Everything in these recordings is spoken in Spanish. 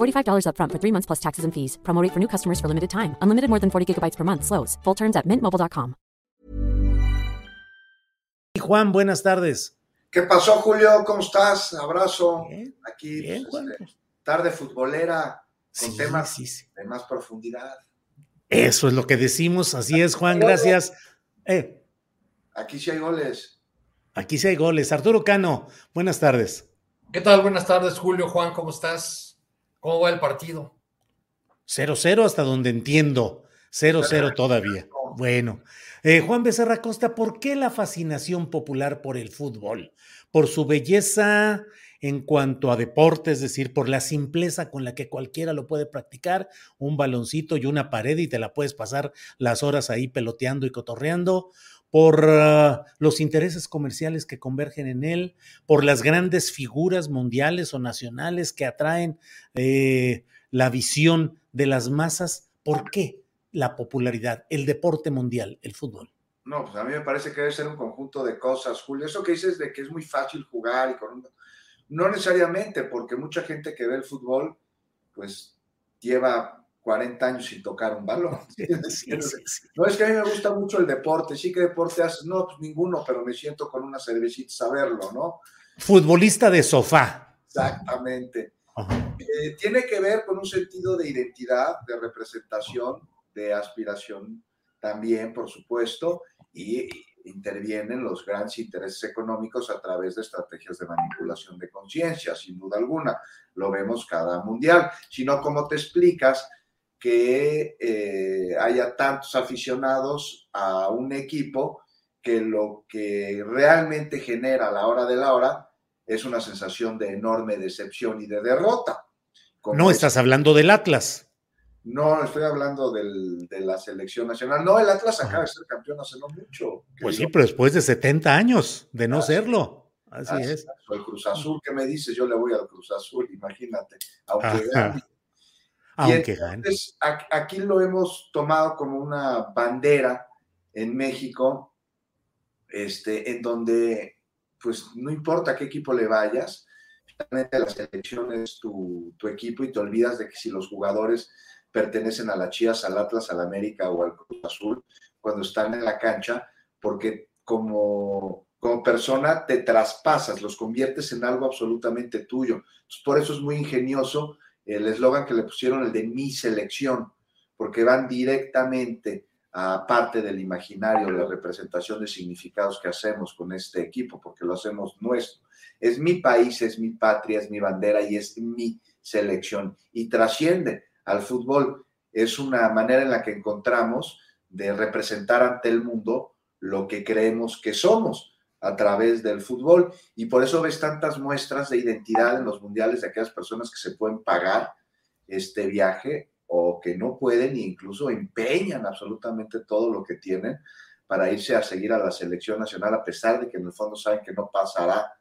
$45 upfront for three months plus taxes and fees. Promo rate for new customers for limited time. Unlimited more than 40 gigabytes per month. Slows. Full terms at mintmobile.com. Juan, buenas tardes. ¿Qué pasó, Julio? ¿Cómo estás? Abrazo. Bien, Aquí, bien, pues, Juan. este, tarde futbolera, con Sí, temas sí, sí. de más profundidad. Eso es lo que decimos. Así es, Juan. Gracias. Eh, Aquí sí hay goles. aquí sí hay goles. Arturo Cano, buenas tardes. ¿Qué tal? Buenas tardes, Julio, Juan, ¿cómo estás? ¿Cómo va el partido? 0-0 hasta donde entiendo. 0-0 todavía. Bueno. Eh, Juan Becerra Costa, ¿por qué la fascinación popular por el fútbol? Por su belleza en cuanto a deporte, es decir, por la simpleza con la que cualquiera lo puede practicar, un baloncito y una pared y te la puedes pasar las horas ahí peloteando y cotorreando, por ah, los intereses comerciales que convergen en él, por las grandes figuras mundiales o nacionales que atraen eh, la visión de las masas. ¿Por qué la popularidad, el deporte mundial, el fútbol? No, pues a mí me parece que debe ser un conjunto de cosas, Julio. Eso que dices de que es muy fácil jugar y con un- No necesariamente, porque mucha gente que ve el fútbol, pues lleva 40 años sin tocar un balón. Sí, sí, sí. No es que a mí me gusta mucho el deporte. Sí, ¿qué deporte haces? No, pues ninguno, pero me siento con una cervecita a verlo, ¿no? Futbolista de sofá. Exactamente. Eh, tiene que ver con un sentido de identidad, de representación, de aspiración también, por supuesto, y intervienen los grandes intereses económicos a través de estrategias de manipulación de conciencia, sin duda alguna. Lo vemos cada mundial. Sino, ¿cómo te explicas que eh, haya tantos aficionados a un equipo que lo que realmente genera a la hora de la hora es una sensación de enorme decepción y de derrota. Como No es- estás hablando del Atlas. No, estoy hablando del- de la selección nacional. No, el Atlas acaba de ser campeón hace no mucho. Pues sí, pero después de 70 años de no Así- serlo. Así Así es. O el Cruz Azul, ¿qué me dices? Yo le voy al Cruz Azul, imagínate. Aunque Ajá. gane. Y Aunque gane. entonces, a- aquí lo hemos tomado como una bandera en México, este, en donde, pues, no importa qué equipo le vayas, realmente la selección es tu, tu equipo y te olvidas de que si los jugadores pertenecen a las Chivas, al Atlas, al América o al Cruz Azul, cuando están en la cancha, porque como, como persona te traspasas, los conviertes en algo absolutamente tuyo. Entonces, por eso es muy ingenioso el eslogan que le pusieron, el de mi selección, porque van directamente a parte del imaginario, la representación de significados que hacemos con este equipo, porque lo hacemos nuestro. Es mi país, es mi patria, es mi bandera y es mi selección. Y trasciende al fútbol. Es una manera en la que encontramos de representar ante el mundo lo que creemos que somos a través del fútbol. Y por eso ves tantas muestras de identidad en los mundiales de aquellas personas que se pueden pagar este viaje o que no pueden e incluso empeñan absolutamente todo lo que tienen para irse a seguir a la selección nacional, a pesar de que en el fondo saben que no pasará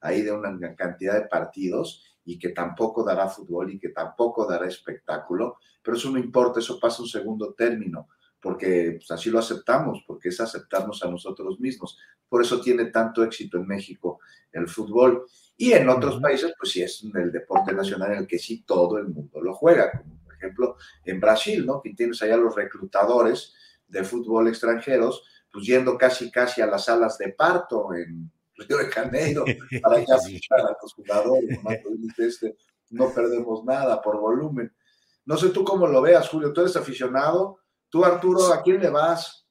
ahí de una cantidad de partidos y que tampoco dará fútbol y que tampoco dará espectáculo, pero eso no importa, eso pasa un segundo término, porque pues, así lo aceptamos, porque es aceptarnos a nosotros mismos. Por eso tiene tanto éxito en México el fútbol. Y en otros países, pues sí es el deporte nacional en el que sí todo el mundo lo juega, como por ejemplo en Brasil, ¿no? Que tienes allá los reclutadores de fútbol extranjeros, pues yendo casi casi a las salas de parto en Río de Janeiro para ya fichar a los jugadores, ¿no? Este, no perdemos nada por volumen. No sé tú cómo lo veas, Julio, tú eres aficionado. Tú, Arturo, ¿a quién le vas?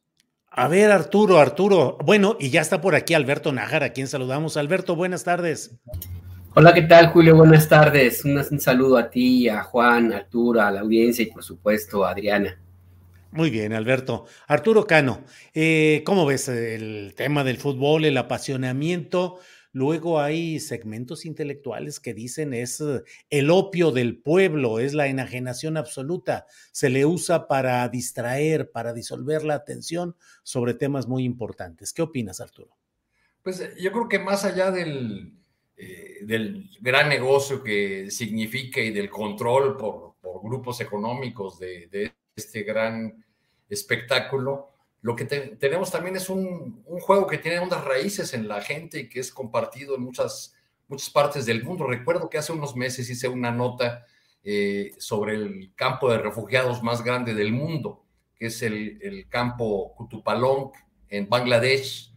A ver, Arturo, Arturo. Bueno, y ya está por aquí Alberto Nájar, a quien saludamos. Alberto, buenas tardes. Hola, ¿qué tal, Julio? Buenas tardes. Un, un, saludo a ti, a Juan, a Arturo, a la audiencia y, por supuesto, a Adriana. Muy bien, Alberto. Arturo Cano, eh, ¿cómo ves el tema del fútbol, el apasionamiento? Luego hay segmentos intelectuales que dicen es eh, el opio del pueblo, es la enajenación absoluta, se le usa para distraer, para disolver la atención sobre temas muy importantes. ¿Qué opinas, Arturo? Pues eh, yo creo que más allá del, eh, del gran negocio que significa y del control por, por grupos económicos de, de, este gran espectáculo, lo que te, tenemos también es un, un, juego que tiene unas raíces en la gente y que es compartido en muchas, muchas partes del mundo. Recuerdo que hace unos meses hice una nota eh, sobre el campo de refugiados más grande del mundo, que es el, el campo Kutupalong en Bangladesh.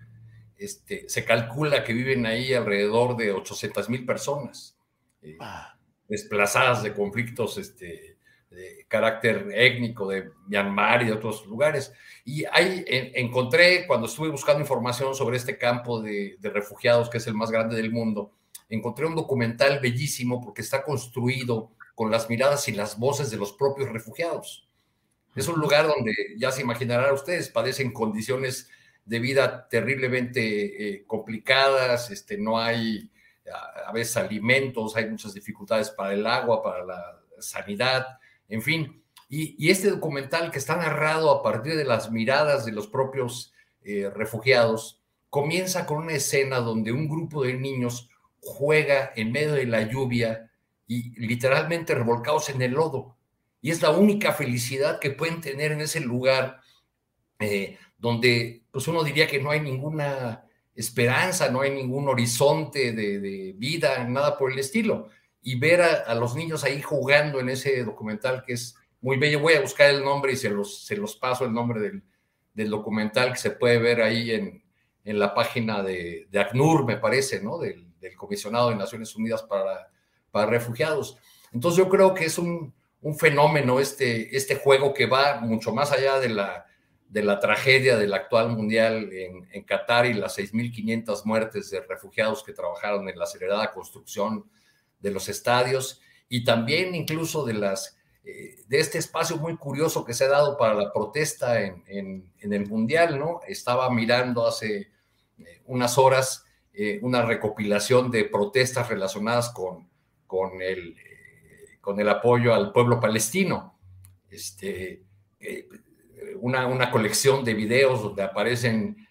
Este, se calcula que viven ahí alrededor de 800 mil personas, eh, ah. desplazadas de conflictos este, de carácter étnico de Myanmar y de otros lugares. Y ahí en, encontré, cuando estuve buscando información sobre este campo de, de, refugiados, que es el más grande del mundo, encontré un documental bellísimo porque está construido con las miradas y las voces de los propios refugiados. Es un lugar donde, ya se imaginarán ustedes, padecen condiciones de vida terriblemente eh, complicadas, este, no hay a, a veces alimentos, hay muchas dificultades para el agua, para la sanidad, en fin, y, este documental que está narrado a partir de las miradas de los propios eh, refugiados, comienza con una escena donde un grupo de niños juega en medio de la lluvia y literalmente revolcados en el lodo. Y es la única felicidad que pueden tener en ese lugar eh, donde pues uno diría que no hay ninguna esperanza, no hay ningún horizonte de vida, nada por el estilo y ver a, a, los niños ahí jugando en ese documental que es muy bello. Voy a buscar el nombre y se los, se los paso el nombre del, del documental que se puede ver ahí en, en la página de, de, ACNUR, me parece, ¿no? Del, del, Comisionado de Naciones Unidas para, para Refugiados. Entonces yo creo que es un, un fenómeno este, este juego que va mucho más allá de la, de la tragedia del actual mundial en, en Qatar y las 6.500 muertes de refugiados que trabajaron en la acelerada construcción de los estadios y también incluso de las eh, de este espacio muy curioso que se ha dado para la protesta en, en, el Mundial, ¿no? Estaba mirando hace eh, unas horas eh, una recopilación de protestas relacionadas con, con, el, con el apoyo al pueblo palestino. Este, una, una, colección de videos donde aparecen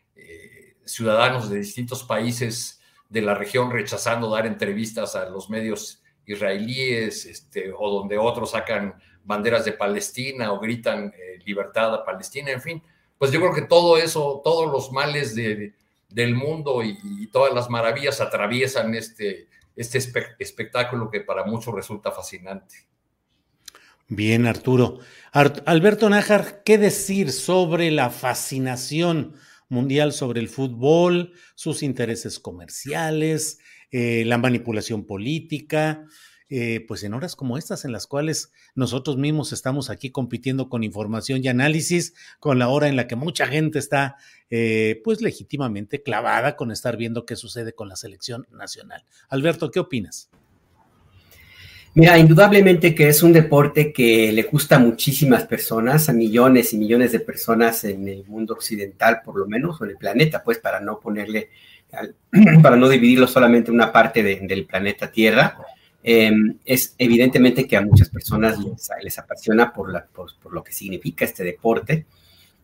ciudadanos de distintos países de la región rechazando dar entrevistas a los medios israelíes, este, o donde otros sacan banderas de Palestina o gritan eh, libertad a Palestina, en fin. Pues yo creo que todo eso, todos los males de, del mundo y, todas las maravillas atraviesan este, este espe espectáculo que para muchos resulta fascinante. Bien, Arturo. Art Alberto Nájar, ¿qué decir sobre la fascinación mundial sobre el fútbol, sus intereses comerciales, eh, la manipulación política, eh, pues en horas como estas en las cuales nosotros mismos estamos aquí compitiendo con información y análisis, con la hora en la que mucha gente está eh, pues legítimamente clavada con estar viendo qué sucede con la selección nacional. Alberto, ¿qué opinas? Mira, indudablemente que es un deporte que le gusta a muchísimas personas, a millones y millones de personas en el mundo occidental, por lo menos, o en el planeta, pues para no ponerle, para no dividirlo solamente en una parte de, del planeta Tierra. Eh, es evidentemente que a muchas personas les, apasiona por, la, por, por, lo que significa este deporte.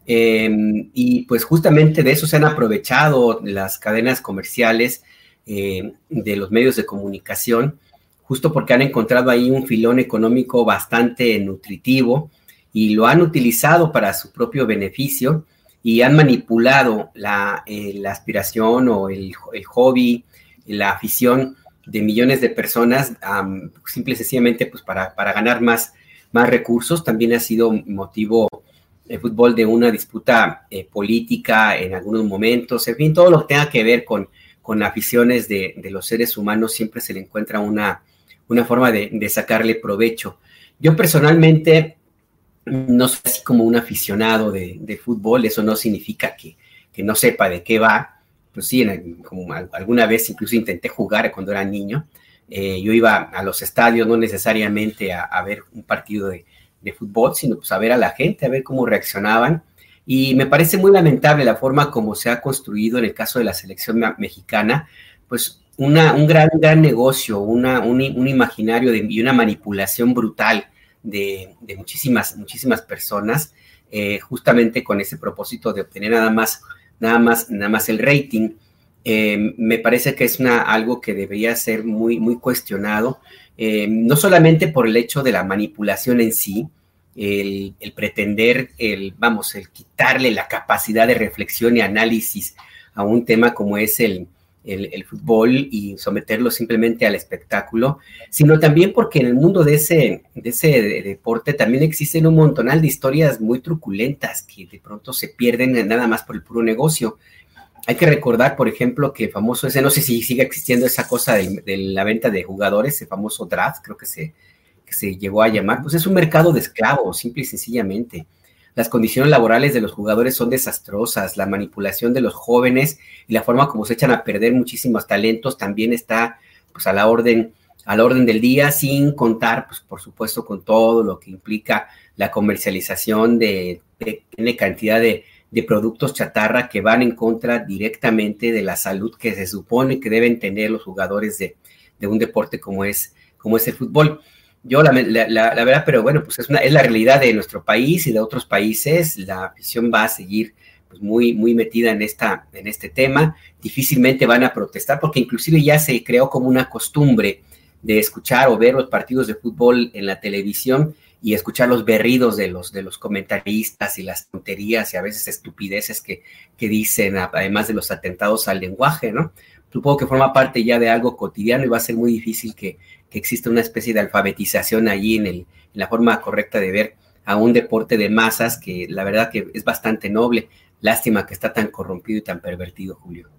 Eh, y pues justamente de eso se han aprovechado las cadenas comerciales eh, de los medios de comunicación justo porque han encontrado ahí un filón económico bastante nutritivo y lo han utilizado para su propio beneficio y han manipulado la, eh, la aspiración o el, el, hobby, la afición de millones de personas, um, simple y sencillamente pues para, para ganar más, más recursos. También ha sido motivo el fútbol de una disputa eh, política en algunos momentos, en fin, todo lo que tenga que ver con, con aficiones de, de los seres humanos siempre se le encuentra una, una forma de, sacarle provecho. Yo personalmente no soy así como un aficionado de, fútbol, eso no significa que, no sepa de qué va. Pues sí, alguna vez incluso intenté jugar cuando era niño. Eh, yo iba a los estadios no necesariamente a, ver un partido de, de, fútbol, sino pues a ver a la gente, a ver cómo reaccionaban. Y me parece muy lamentable la forma como se ha construido en el caso de la selección mexicana, pues una, un gran, gran negocio, una, un, imaginario de, y una manipulación brutal de, muchísimas, muchísimas personas, eh, justamente con ese propósito de obtener nada más, nada más, nada más el rating. Eh, me parece que es una, algo que debería ser muy, muy cuestionado, eh, no solamente por el hecho de la manipulación en sí, el, el, pretender, el, vamos, el quitarle la capacidad de reflexión y análisis a un tema como es el, el, fútbol y someterlo simplemente al espectáculo, sino también porque en el mundo de ese, de ese deporte también existen un montonal de historias muy truculentas que de pronto se pierden nada más por el puro negocio. Hay que recordar, por ejemplo, que famoso ese, no sé si sigue existiendo esa cosa de, la venta de jugadores, el famoso draft, creo que se, que se llegó a llamar, pues es un mercado de esclavos, simple y sencillamente las condiciones laborales de los jugadores son desastrosas, la manipulación de los jóvenes y la forma como se echan a perder muchísimos talentos también está pues a la orden a la orden del día sin contar pues por supuesto con todo lo que implica la comercialización de pequeña cantidad de, productos chatarra que van en contra directamente de la salud que se supone que deben tener los jugadores de, de un deporte como es, como es el fútbol yo la, verdad, pero bueno, pues es, una, es la realidad de nuestro país y de otros países. La afición va a seguir pues muy, muy metida en, esta, en este tema. Difícilmente van a protestar porque inclusive ya se creó como una costumbre de escuchar o ver los partidos de fútbol en la televisión y escuchar los berridos de los, de los comentaristas y las tonterías y a veces estupideces que, que dicen, además de los atentados al lenguaje, ¿no? Supongo que forma parte ya de algo cotidiano y va a ser muy difícil que, que existe una especie de alfabetización allí en, el, en la forma correcta de ver a un deporte de masas que la verdad que es bastante noble. Lástima que está tan corrompido y tan pervertido, Julio.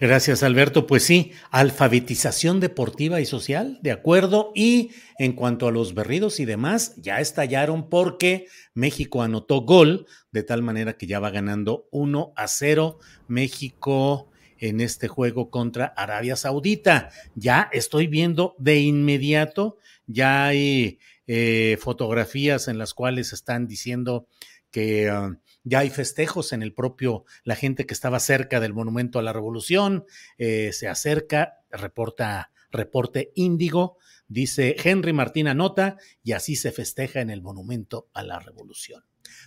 Gracias, Alberto. Pues sí, alfabetización deportiva y social, de acuerdo. Y en cuanto a los berridos y demás, ya estallaron porque México anotó gol, de tal manera que ya va ganando 1 a 0. México en este juego contra Arabia Saudita. Ya estoy viendo de inmediato, ya hay eh, fotografías en las cuales están diciendo que ah, ya hay festejos en el propio, la gente que estaba cerca del Monumento a la Revolución, eh, se acerca, reporta, reporte índigo, dice Henry Martín Anota, y así se festeja en el Monumento a la Revolución.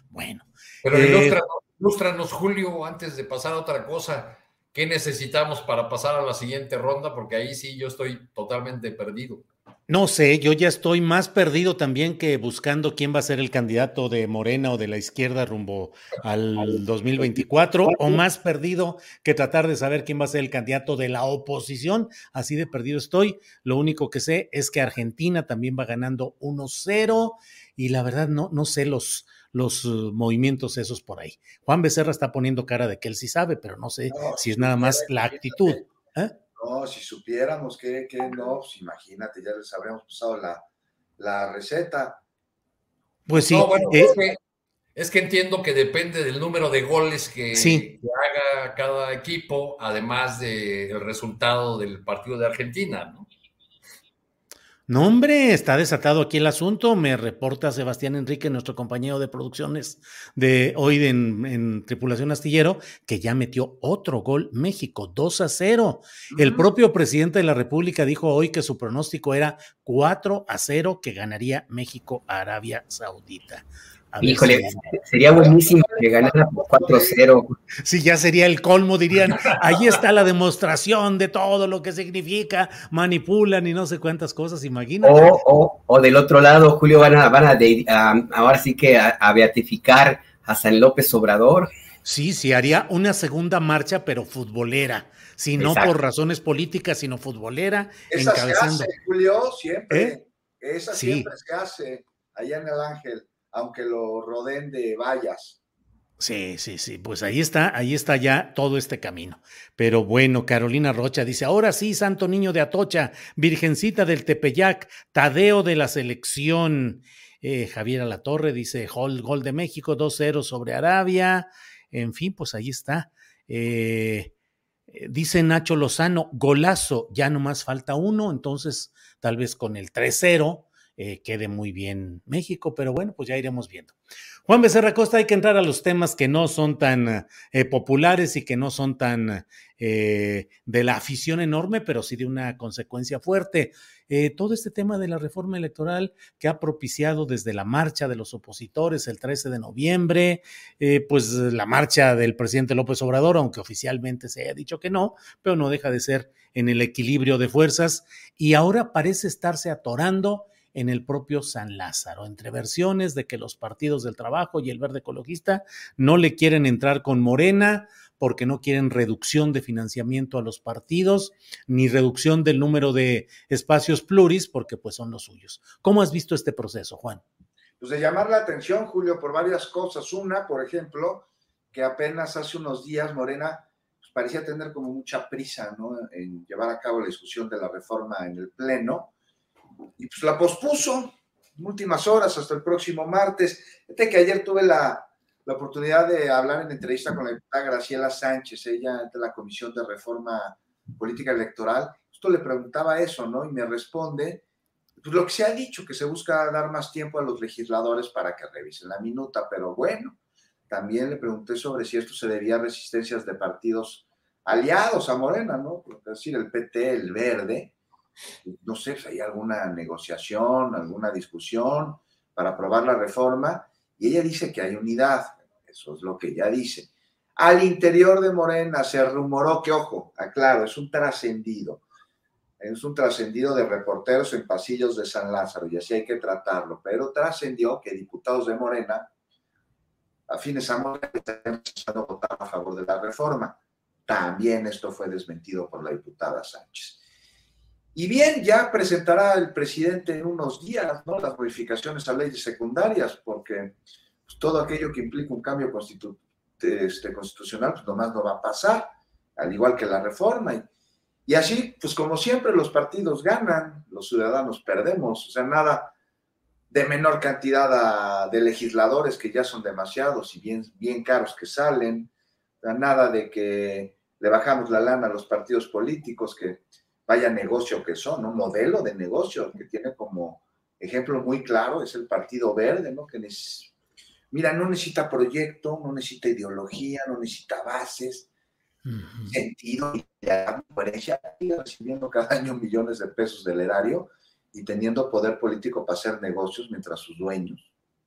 Bueno. Pero eh, ilústranos, Julio, antes de pasar a otra cosa, ¿Qué necesitamos para pasar a la siguiente ronda? Porque ahí sí yo estoy totalmente perdido. No sé, yo ya estoy más perdido también que buscando quién va a ser el candidato de Morena o de la izquierda rumbo al 2024, o más perdido que tratar de saber quién va a ser el candidato de la oposición. Así de perdido estoy. Lo único que sé es que Argentina también va ganando 1-0 y la verdad no, no sé los, los uh, movimientos esos por ahí. Juan Becerra está poniendo cara de que él sí sabe, pero no sé si es nada más la actitud. ¿eh? No, si supiéramos que, no, pues imagínate, ya les habríamos pasado la, receta. Pues sí. Eh, es, que, entiendo que depende del número de goles que, haga cada equipo, además del resultado del partido de Argentina, ¿no? No, hombre, está desatado aquí el asunto. Me reporta Sebastián Enrique, nuestro compañero de producciones de hoy en, Tripulación Astillero, que ya metió otro gol México, 2 a 0. El propio presidente de la República dijo hoy que su pronóstico era 4 a 0 que ganaría México a Arabia Saudita. Híjole, sería buenísimo que ganara por 4-0. Sí, ya sería el colmo, dirían. Ahí está la demostración de todo lo que significa. Manipulan y no sé cuántas cosas, imagínate. O, o, del otro lado, Julio, van a, van a ahora sí que a, beatificar a San López Obrador. Sí, sí, haría una segunda marcha, pero futbolera. Si no por razones políticas, sino futbolera. Esa encabezando. se hace, Julio, siempre. ¿Eh? Esa siempre se hace allá en el Ángel aunque lo rodeen de vallas. Sí, sí, sí, pues ahí está, ahí está ya todo este camino. Pero bueno, Carolina Rocha dice, ahora sí, Santo Niño de Atocha, Virgencita del Tepeyac, Tadeo de la selección. Eh, Javier Alatorre dice, gol, gol de México, 2-0 sobre Arabia. En fin, pues ahí está. Eh, eh, dice Nacho Lozano, golazo, ya nomás falta uno, entonces tal vez con el 3-0 eh, quede muy bien México, pero bueno, pues ya iremos viendo. Juan Becerra Costa, hay que entrar a los temas que no son tan eh, populares y que no son tan eh, de la afición enorme, pero sí de una consecuencia fuerte. todo este tema de la reforma electoral que ha propiciado desde la marcha de los opositores el 13 de noviembre, pues la marcha del presidente López Obrador, aunque oficialmente se haya dicho que no, pero no deja de ser en el equilibrio de fuerzas y ahora parece estarse atorando en el propio San Lázaro, entre versiones de que los partidos del trabajo y el verde ecologista no le quieren entrar con Morena porque no quieren reducción de financiamiento a los partidos, ni reducción del número de espacios pluris, porque pues son los suyos. ¿Cómo has visto este proceso, Juan? Pues de llamar la atención, Julio, por varias cosas. Una, por ejemplo, que apenas hace unos días Morena pues, parecía tener como mucha prisa ¿no? en llevar a cabo la discusión de la reforma en el Pleno, y pues la pospuso últimas horas hasta el próximo martes. Fíjate que ayer tuve la, la, oportunidad de hablar en entrevista con la diputada Graciela Sánchez, ella de la Comisión de Reforma Política Electoral. Esto le preguntaba eso, ¿no? Y me responde, pues lo que se ha dicho, que se busca dar más tiempo a los legisladores para que revisen la minuta, pero bueno, también le pregunté sobre si esto se debía a resistencias de partidos aliados a Morena, ¿no? Es decir, el PT, el Verde, no sé si hay alguna negociación, alguna discusión para aprobar la reforma, y ella dice que hay unidad, eso es lo que ella dice. Al interior de Morena se rumoró que, ojo, aclaro, es un trascendido, es un trascendido de reporteros en pasillos de San Lázaro, y así hay que tratarlo, pero trascendió que diputados de Morena, a Morena, están a votar a favor de la reforma. También esto fue desmentido por la diputada Sánchez. Y bien, ya presentará el presidente en unos días ¿no? las modificaciones a leyes secundarias, porque pues, todo aquello que implica un cambio este, constitucional, pues nomás no va a pasar, al igual que la reforma. Y, y así, pues como siempre, los partidos ganan, los ciudadanos perdemos, o sea, nada de menor cantidad de legisladores que ya son demasiados y bien, bien caros que salen, nada de que le bajamos la lana a los partidos políticos que vaya negocio que son, un modelo de negocio que tiene como ejemplo muy claro, es el Partido Verde, ¿no? Que mira, no necesita proyecto, no necesita ideología, no necesita bases, sentido y coherencia, recibiendo cada año millones de pesos del erario y teniendo poder político para hacer negocios mientras sus dueños,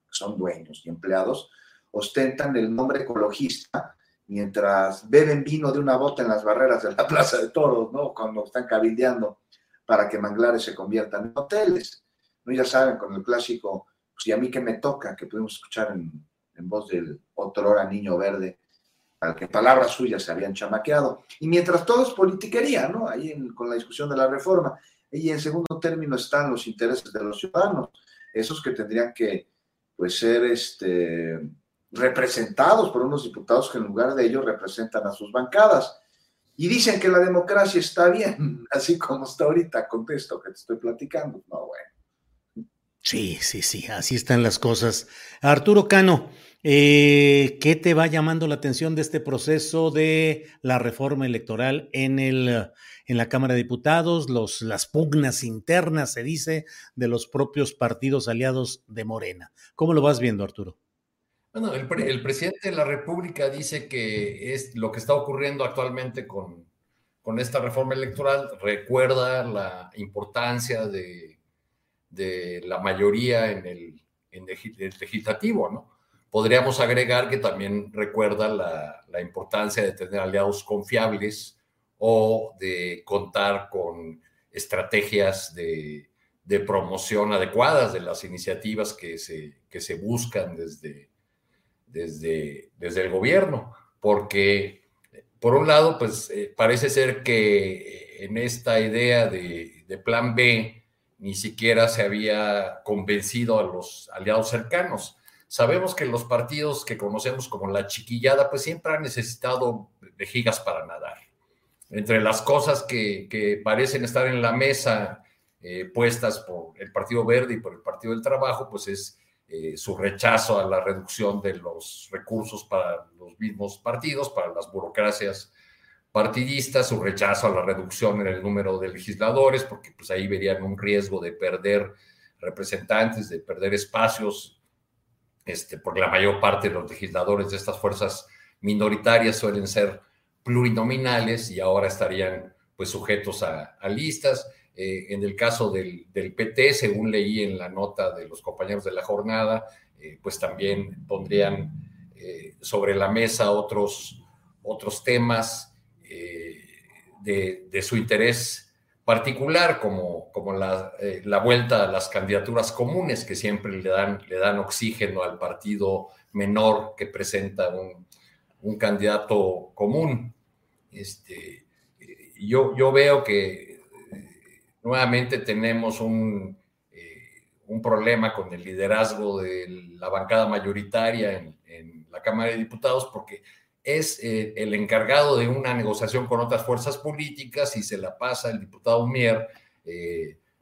que son dueños y empleados, ostentan el nombre ecologista mientras beben vino de una bota en las barreras de la Plaza de Toros, ¿no? Cuando están cabildeando para que manglares se conviertan en hoteles. ¿no? Ya saben, con el clásico, pues y a mí que me toca, que pudimos escuchar en, voz del otro hora niño verde, al que palabras suyas se habían chamaqueado. Y mientras todo es politiquería, ¿no? Ahí con la discusión de la reforma. Y en segundo término están los intereses de los ciudadanos, esos que tendrían que, pues, ser, este, representados por unos diputados que en lugar de ellos representan a sus bancadas. Y dicen que la democracia está bien, así como está ahorita, contesto que te estoy platicando. No, bueno. Sí, sí, sí, así están las cosas. Arturo Cano, eh, ¿qué te va llamando la atención de este proceso de la reforma electoral en, el, en la Cámara de Diputados, los, las pugnas internas, se dice, de los propios partidos aliados de Morena? ¿Cómo lo vas viendo, Arturo? Bueno, el, presidente de la República dice que es lo que está ocurriendo actualmente con, con esta reforma electoral, recuerda la importancia de, de la mayoría en el, en el, legislativo, ¿no? Podríamos agregar que también recuerda la, la importancia de tener aliados confiables o de contar con estrategias de, de promoción adecuadas de las iniciativas que se, que se buscan desde, desde, desde el gobierno, porque por un lado, pues eh, parece ser que en esta idea de, plan B ni siquiera se había convencido a los aliados cercanos. sabemos que los partidos que conocemos como la chiquillada, pues siempre han necesitado vejigas para nadar. Entre las cosas que, parecen estar en la mesa eh, puestas por el Partido Verde y por el Partido del Trabajo, pues es eh, su rechazo a la reducción de los recursos para los mismos partidos, para las burocracias partidistas, su rechazo a la reducción en el número de legisladores, porque pues ahí verían un riesgo de perder representantes, de perder espacios, este, porque la mayor parte de los legisladores de estas fuerzas minoritarias suelen ser plurinominales y ahora estarían pues sujetos a, listas. Eh, en el caso del, PT, según leí en la nota de los compañeros de la jornada, eh, pues también pondrían eh, sobre la mesa otros, otros temas de, su interés particular, como, como la, la, vuelta a las candidaturas comunes que siempre le dan, le dan oxígeno al partido menor que presenta un, un candidato común. Este, yo, yo veo que nuevamente tenemos un, eh, un, problema con el liderazgo de la bancada mayoritaria en, la Cámara de Diputados porque es eh, el encargado de una negociación con otras fuerzas políticas y se la pasa el diputado Mier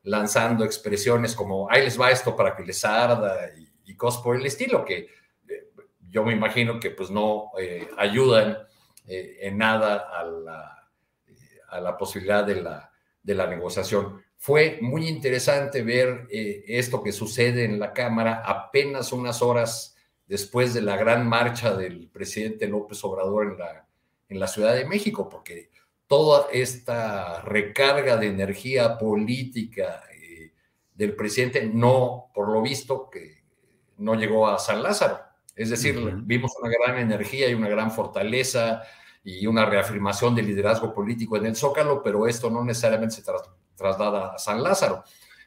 lanzando expresiones como ahí les va esto para que les arda y, y cosas por el estilo que yo me imagino que pues no eh, ayudan eh, en nada a la, eh, a la posibilidad de la, de la, negociación. Fue muy interesante ver esto que sucede en la Cámara apenas unas horas después de la gran marcha del presidente López Obrador en la, en la Ciudad de México, porque toda esta recarga de energía política del presidente no, por lo visto, que no llegó a San Lázaro es decir, vimos una gran energía y una gran fortaleza y una reafirmación del liderazgo político en el Zócalo, pero esto no necesariamente se traslada a San Lázaro.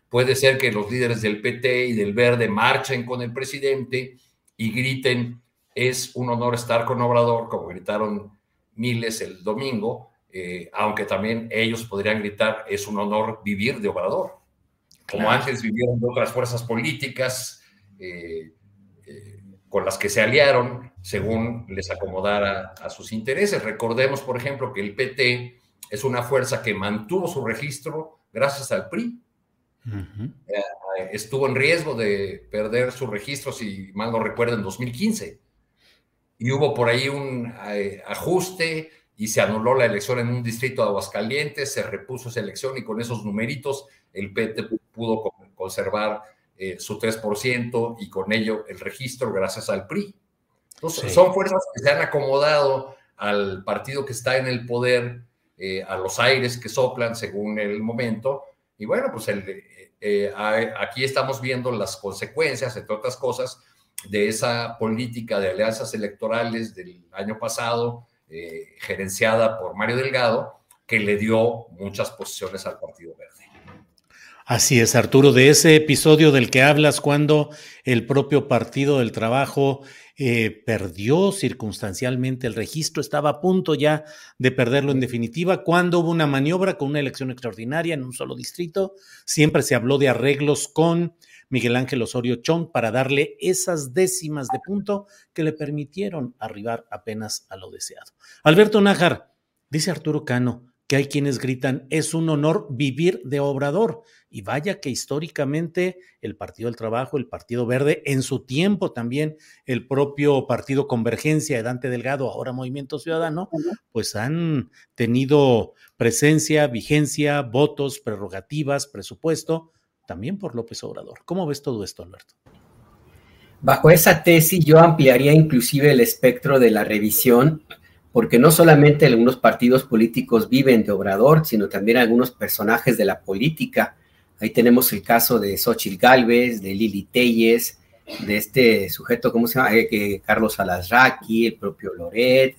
Puede ser que los líderes del PT y del Verde marchen con el presidente y griten, es un honor estar con Obrador, como gritaron miles el domingo, eh, aunque también ellos podrían gritar, es un honor vivir de Obrador, como antes vivieron de otras fuerzas políticas. Eh, eh, con las que se aliaron según les acomodara a sus intereses. Recordemos, por ejemplo, que el PT es una fuerza que mantuvo su registro gracias al PRI. Eh, estuvo en riesgo de perder su registro, si mal no recuerdo, en 2015. Y hubo por ahí un eh, ajuste y se anuló la elección en un distrito de Aguascalientes, se repuso esa elección y con esos numeritos el PT pudo conservar eh, su 3% y con ello el registro gracias al PRI. Entonces, son fuerzas que se han acomodado al partido que está en el poder, eh, a los aires que soplan según el momento. Y bueno, pues eh, aquí estamos viendo las consecuencias, entre otras cosas, de esa política de alianzas electorales del año pasado, gerenciada por Mario Delgado, que le dio muchas posiciones al Partido Verde. Así es, Arturo, de ese episodio del que hablas cuando el propio Partido del Trabajo eh, perdió circunstancialmente el registro, estaba a punto ya de perderlo en definitiva, cuando hubo una maniobra con una elección extraordinaria en un solo distrito, siempre se habló de arreglos con Miguel Ángel Osorio Chong para darle esas décimas de punto que le permitieron arribar apenas a lo deseado. Alberto Nájar, dice Arturo Cano, que hay quienes gritan, es un honor vivir de obrador. Y vaya que históricamente el Partido del Trabajo, el Partido Verde, en su tiempo también el propio Partido Convergencia de Dante Delgado, ahora Movimiento Ciudadano, pues han tenido presencia, vigencia, votos, prerrogativas, presupuesto, también por López Obrador. ¿Cómo ves todo esto, Alberto? Bajo esa tesis yo ampliaría inclusive el espectro de la revisión porque no solamente algunos partidos políticos viven de Obrador, sino también algunos personajes de la política. Ahí tenemos el caso de Xochitl Galvez, de Lili Telles, de este sujeto, ¿cómo se llama? Eh, Carlos Alasraqui, el propio Loret,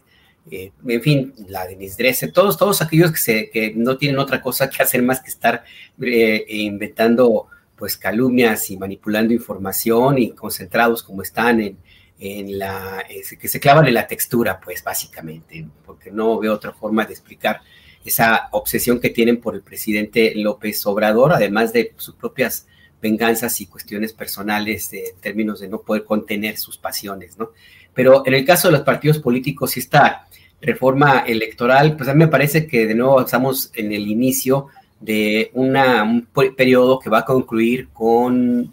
eh, en fin, la Denise Dresse, todos, todos aquellos que, se, que no tienen otra cosa que hacer más que estar eh, inventando pues calumnias y manipulando información y concentrados como están en, en la, que se clavan en la textura, pues básicamente, porque no veo otra forma de explicar esa obsesión que tienen por el presidente López Obrador, además de sus propias venganzas y cuestiones personales en términos de no poder contener sus pasiones, ¿no? Pero en el caso de los partidos políticos, esta reforma electoral, pues a mí me parece que de nuevo estamos en el inicio de una, un periodo que va a concluir con,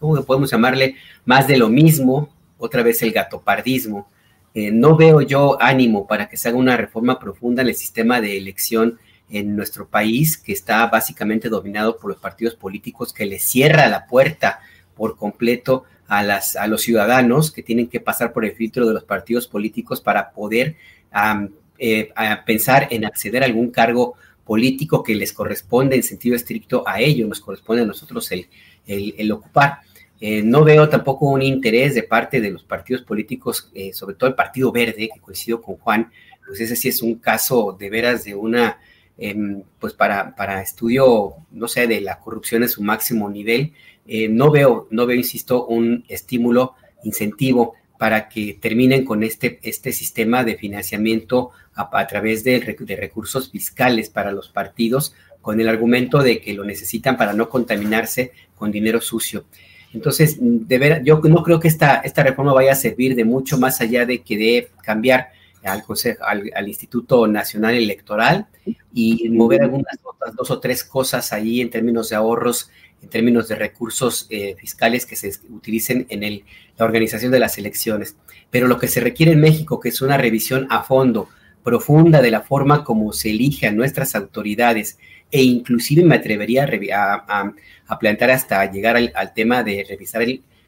¿cómo podemos llamarle? Más de lo mismo, otra vez el gatopardismo. Eh, no veo yo ánimo para que se haga una reforma profunda en el sistema de elección en nuestro país, que está básicamente dominado por los partidos políticos, que le cierra la puerta por completo a, las, a los ciudadanos que tienen que pasar por el filtro de los partidos políticos para poder eh, pensar en acceder a algún cargo político que les corresponde en sentido estricto a ellos, nos corresponde a nosotros el, el, ocupar. Eh, no veo tampoco un interés de parte de los partidos políticos, eh, sobre todo el Partido Verde, que coincido con Juan, pues ese sí es un caso de veras de una, em, pues para, para estudio, no sé, de la corrupción en su máximo nivel. Eh, no veo, no veo, insisto, un estímulo, incentivo para que terminen con este, este sistema de financiamiento a, través de, recursos fiscales para los partidos, con el argumento de que lo necesitan para no contaminarse con dinero sucio. Entonces, de ver, yo no creo que esta, esta reforma vaya a servir de mucho más allá de que de cambiar al, Consejo, al, Instituto Nacional Electoral y mover algunas otras dos o tres cosas ahí en términos de ahorros en términos de recursos eh, fiscales que se utilicen en el, la organización de las elecciones. Pero lo que se requiere en México, que es una revisión a fondo, profunda de la forma como se elige a nuestras autoridades e inclusive me atrevería a, a, plantear hasta llegar al, tema de revisar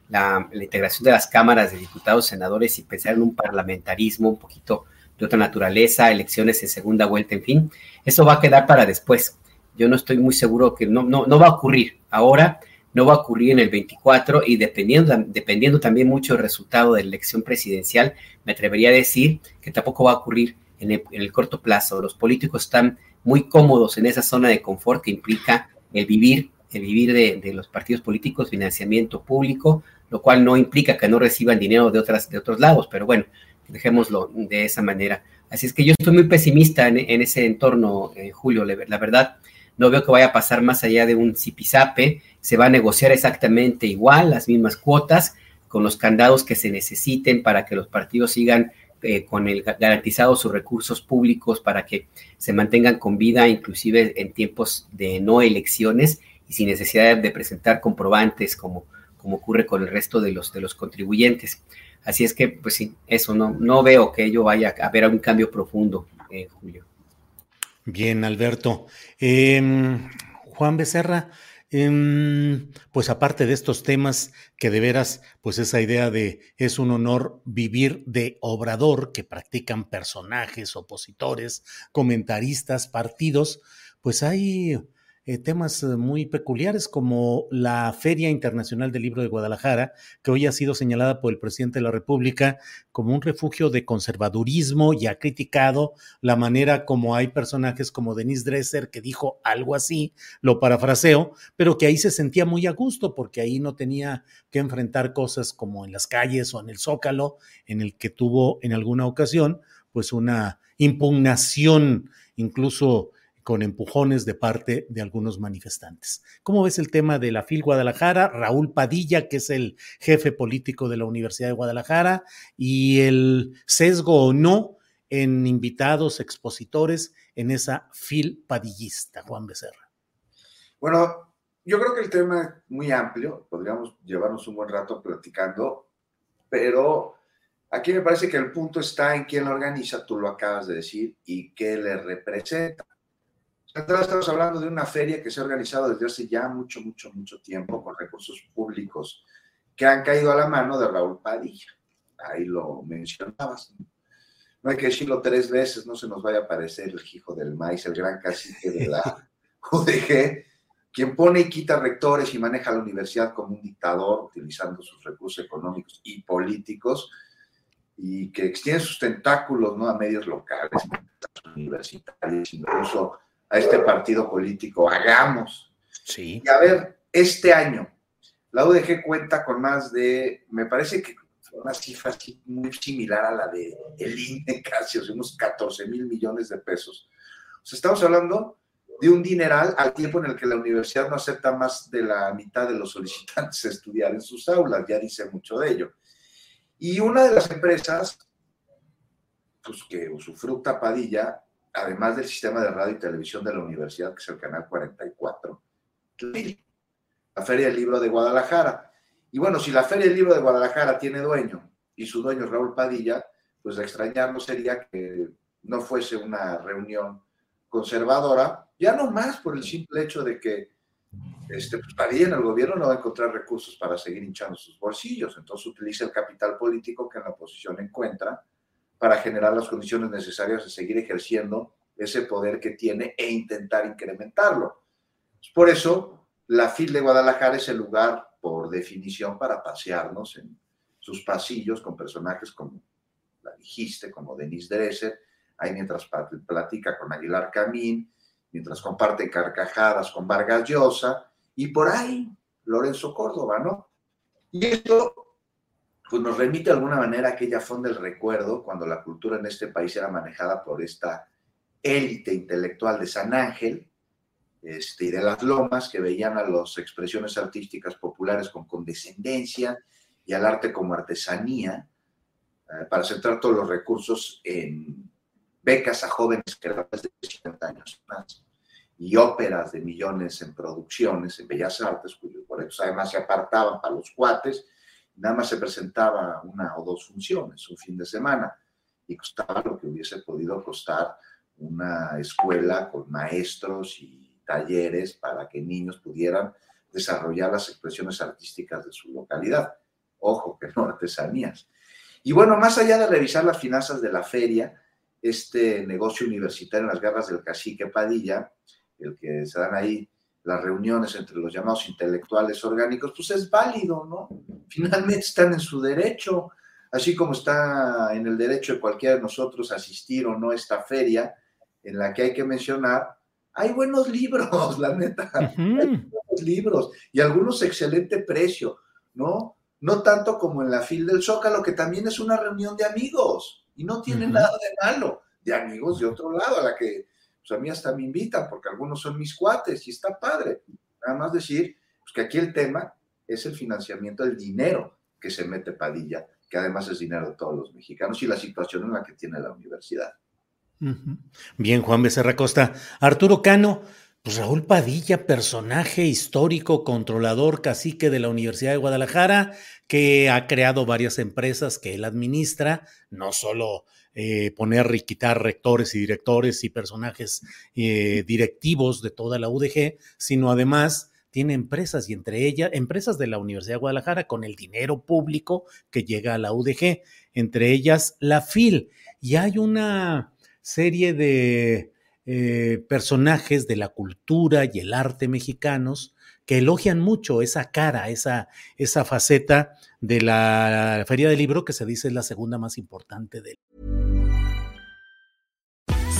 la, la, integración de las cámaras de diputados, senadores y pensar en un parlamentarismo un poquito de otra naturaleza, elecciones en segunda vuelta, en fin, eso va a quedar para después yo no estoy muy seguro que no, no, no va a ocurrir ahora, no va a ocurrir en el 24 y dependiendo, dependiendo también mucho del resultado de la elección presidencial, me atrevería a decir que tampoco va a ocurrir en el, corto plazo. Los políticos están muy cómodos en esa zona de confort que implica el vivir, el vivir de, de, los partidos políticos, financiamiento público, lo cual no implica que no reciban dinero de, otras, de otros lados, pero bueno, dejémoslo de esa manera. Así es que yo estoy muy pesimista en, ese entorno, eh, Julio, la verdad no veo que vaya a pasar más allá de un zipizape, se va a negociar exactamente igual, las mismas cuotas, con los candados que se necesiten para que los partidos sigan eh, con el garantizado sus recursos públicos para que se mantengan con vida, inclusive en tiempos de no elecciones y sin necesidad de presentar comprobantes como, como ocurre con el resto de los, de los contribuyentes. Así es que, pues sí, eso no, no veo que ello vaya a haber un cambio profundo, eh, Julio. Bien, Alberto. Em, Juan Becerra, em, pues aparte de estos temas que de veras, pues esa idea de es un honor vivir de obrador que practican personajes, opositores, comentaristas, partidos, pues hay eh, temas eh, muy peculiares como la Feria Internacional del Libro de Guadalajara, que hoy ha sido señalada por el presidente de la República como un refugio de conservadurismo y ha criticado la manera como hay personajes como Denise Dresser que dijo algo así, lo parafraseo, pero que ahí se sentía muy a gusto porque ahí no tenía que enfrentar cosas como en las calles o en el Zócalo, en el que tuvo en alguna ocasión pues una impugnación incluso con empujones de parte de algunos manifestantes. ¿Cómo ves el tema de la FIL Guadalajara? Raúl Padilla, que es el jefe político de la Universidad de Guadalajara, y el sesgo o no en invitados, expositores en esa FIL padillista, Juan Becerra. Bueno, yo creo que el tema es muy amplio, podríamos llevarnos un buen rato platicando, pero aquí me parece que el punto está en quién lo organiza, tú lo acabas de decir, y qué le representa estamos hablando de una feria que se ha organizado desde hace ya mucho, mucho, mucho tiempo con recursos públicos que han caído a la mano de Raúl Padilla. Ahí lo mencionabas. No hay que decirlo tres veces, no se nos vaya a aparecer el hijo del maíz, el gran cacique de la UDG, quien pone y quita rectores y maneja la universidad como un dictador, utilizando sus recursos económicos y políticos, y que extiende sus tentáculos ¿no? a medios locales, universitarios, incluso a este partido político, hagamos. Sí. Y a ver, este año, la UDG cuenta con más de, me parece que una cifra muy similar a la de el INE, casi, unos 14 mil millones de pesos. O sea, estamos hablando de un dineral al tiempo en el que la universidad no acepta más de la mitad de los solicitantes estudiar en sus aulas, ya dice mucho de ello. Y una de las empresas pues, que usufructa Padilla, además del sistema de radio y televisión de la universidad, que es el Canal 44, la Feria del Libro de Guadalajara. Y bueno, si la Feria del Libro de Guadalajara tiene dueño y su dueño es Raúl Padilla, pues extrañarnos sería que no fuese una reunión conservadora, ya no más por el simple hecho de que este, pues Padilla en el gobierno no va a encontrar recursos para seguir hinchando sus bolsillos, entonces utiliza el capital político que en la oposición encuentra para generar las condiciones necesarias de seguir ejerciendo ese poder que tiene e intentar incrementarlo. Por eso, la FIL de Guadalajara es el lugar, por definición, para pasearnos en sus pasillos con personajes como la dijiste, como Denise Dresser, ahí mientras platica con Aguilar Camín, mientras comparte carcajadas con Vargas Llosa, y por ahí Lorenzo Córdoba, ¿no? Y esto pues nos remite de alguna manera a aquella fonda del recuerdo cuando la cultura en este país era manejada por esta élite intelectual de San Ángel este, y de las lomas que veían a las expresiones artísticas populares con condescendencia y al arte como artesanía eh, para centrar todos los recursos en becas a jóvenes creadores de 50 años más y óperas de millones en producciones, en bellas artes, cuyos boletos además se apartaban para los cuates nada más se presentaba una o dos funciones un fin de semana y costaba lo que hubiese podido costar una escuela con maestros y talleres para que niños pudieran desarrollar las expresiones artísticas de su localidad. Ojo, que no artesanías. Y bueno, más allá de revisar las finanzas de la feria, este negocio universitario en las garras del cacique Padilla, el que se dan ahí las reuniones entre los llamados intelectuales orgánicos, pues es válido, ¿no? Finalmente están en su derecho, así como está en el derecho de cualquiera de nosotros asistir o no a esta feria, en la que hay que mencionar, hay buenos libros, la neta, hay buenos libros y algunos excelente precio, ¿no? No tanto como en la fil del Zócalo, que también es una reunión de amigos y no tiene nada de malo, de amigos de otro lado, a la que pues a mí hasta me invitan porque algunos son mis cuates y está padre. Nada más decir pues, que aquí el tema es el financiamiento del dinero que se mete Padilla, que además es dinero de todos los mexicanos y la situación en la que tiene la universidad. Bien, Juan Becerra Costa. Arturo Cano, pues Raúl Padilla, personaje histórico, controlador, cacique de la Universidad de Guadalajara, que ha creado varias empresas que él administra, no solo eh, poner y quitar rectores y directores y personajes eh, directivos de toda la UDG, sino además tiene empresas y entre ellas empresas de la Universidad de Guadalajara con el dinero público que llega a la UDG, entre ellas la FIL. Y hay una serie de eh, personajes de la cultura y el arte mexicanos que elogian mucho esa cara, esa, esa faceta de la Feria del Libro que se dice es la segunda más importante del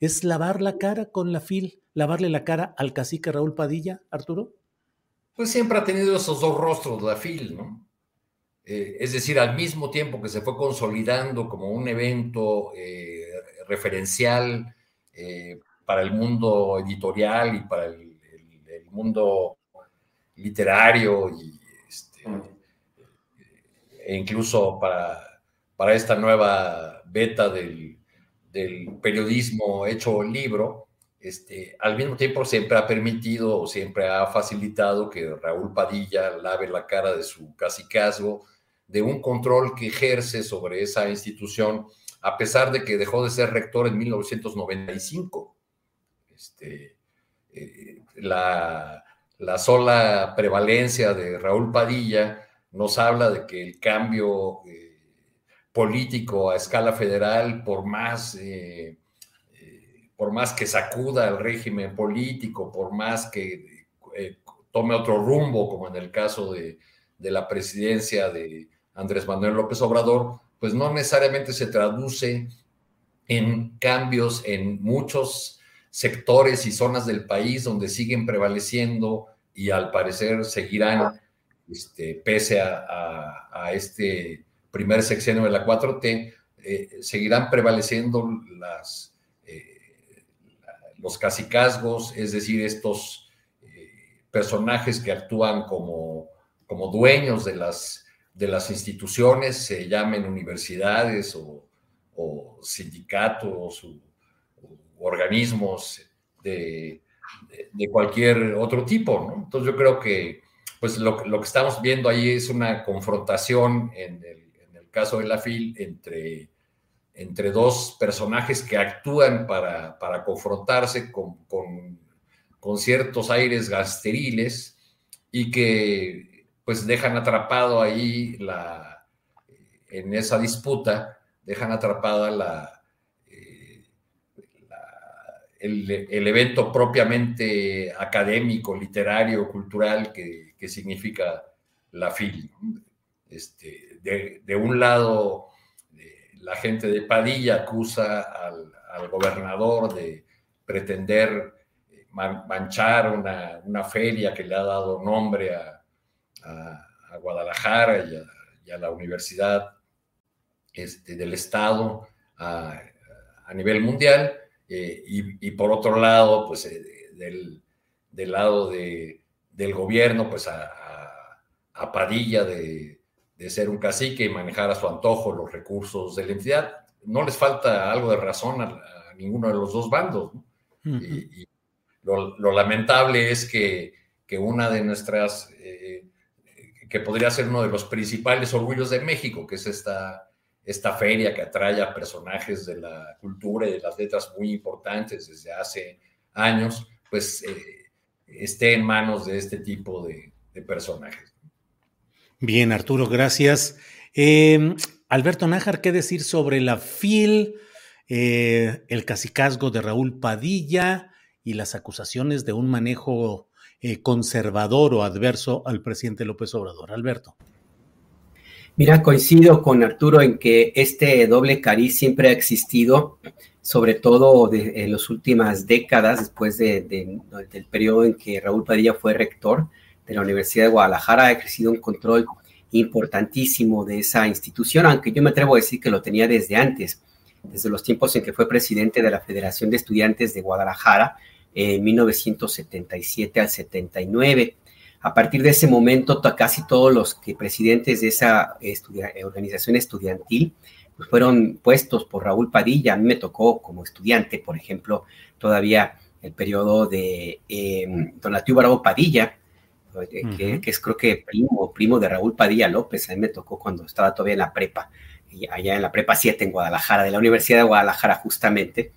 Es lavar la cara con la FIL, lavarle la cara al cacique Raúl Padilla, Arturo? Pues siempre ha tenido esos dos rostros la FIL, ¿no? Eh, es decir, al mismo tiempo que se fue consolidando como un evento eh, referencial eh, para el mundo editorial y para el, mundo literario y este, e incluso para, para esta nueva beta del, periodismo hecho libro, este, al mismo tiempo siempre ha permitido siempre ha facilitado que Raúl Padilla lave la cara de su casicazgo, de un control que ejerce sobre esa institución, a pesar de que dejó de ser rector en 1995. Este, eh, la, la, sola prevalencia de Raúl Padilla nos habla de que el cambio eh, político a escala federal, por más, eh, por más que sacuda el régimen político, por más que tome otro rumbo, como en el caso de, de la presidencia de, Andrés Manuel López Obrador, pues no necesariamente se traduce en cambios en muchos sectores y zonas del país donde siguen prevaleciendo y al parecer seguirán, este, pese a, este primer sexenio de la 4T, eh, seguirán prevaleciendo las, eh, los cacicazgos, es decir, estos eh, personajes que actúan como, como dueños de las de las instituciones, se llamen universidades o, sindicatos o, organismos de, cualquier otro tipo. Entonces yo creo que pues lo, que estamos viendo ahí es una confrontación en el, caso de la FIL entre, entre dos personajes que actúan para, confrontarse con, con ciertos aires gasteriles y que pues dejan atrapado ahí la, en esa disputa, dejan atrapada la, eh, el, evento propiamente académico, literario, cultural que, significa la FIL. Este, de, un lado, eh, la gente de Padilla acusa al, gobernador de pretender eh, manchar una, una, feria que le ha dado nombre a, a, Guadalajara y a, la Universidad este, del Estado a, nivel mundial, eh, y, por otro lado, pues eh, del, lado de, del gobierno, pues a, Padilla de, ser un cacique y manejar a su antojo los recursos de la entidad. No les falta algo de razón a, ninguno de los dos bandos. y, lo, lamentable es que, que una de nuestras eh, que podría ser uno de los principales orgullos de México, que es esta, esta feria que atrae a personajes de la cultura y de las letras muy importantes desde hace años, pues eh, esté en manos de este tipo de, personajes. Bien, Arturo, gracias. Em, Alberto Nájar, ¿qué decir sobre la FIL, eh, el cacicazgo de Raúl Padilla y las acusaciones de un manejo eh, conservador o adverso al presidente López Obrador. Alberto. Mira, coincido con Arturo en que este doble cariz siempre ha existido, sobre todo en las últimas décadas, después del periodo en que Raúl Padilla fue rector de la Universidad de Guadalajara, ha crecido un control importantísimo de esa institución, aunque yo me atrevo a decir que lo tenía desde antes, desde los tiempos en que fue presidente de la Federación de Estudiantes de Guadalajara, en 1977 al 79. A partir de ese momento, casi todos los que presidentes de esa organización estudiantil pues, fueron puestos por Raúl Padilla. A mí me tocó como estudiante, por ejemplo, todavía el periodo de eh, Donatio Bravo Padilla, que, es creo que primo, primo de Raúl Padilla López. A mí me tocó cuando estaba todavía en la prepa, allá en la prepa 7 en Guadalajara, de la Universidad de Guadalajara justamente.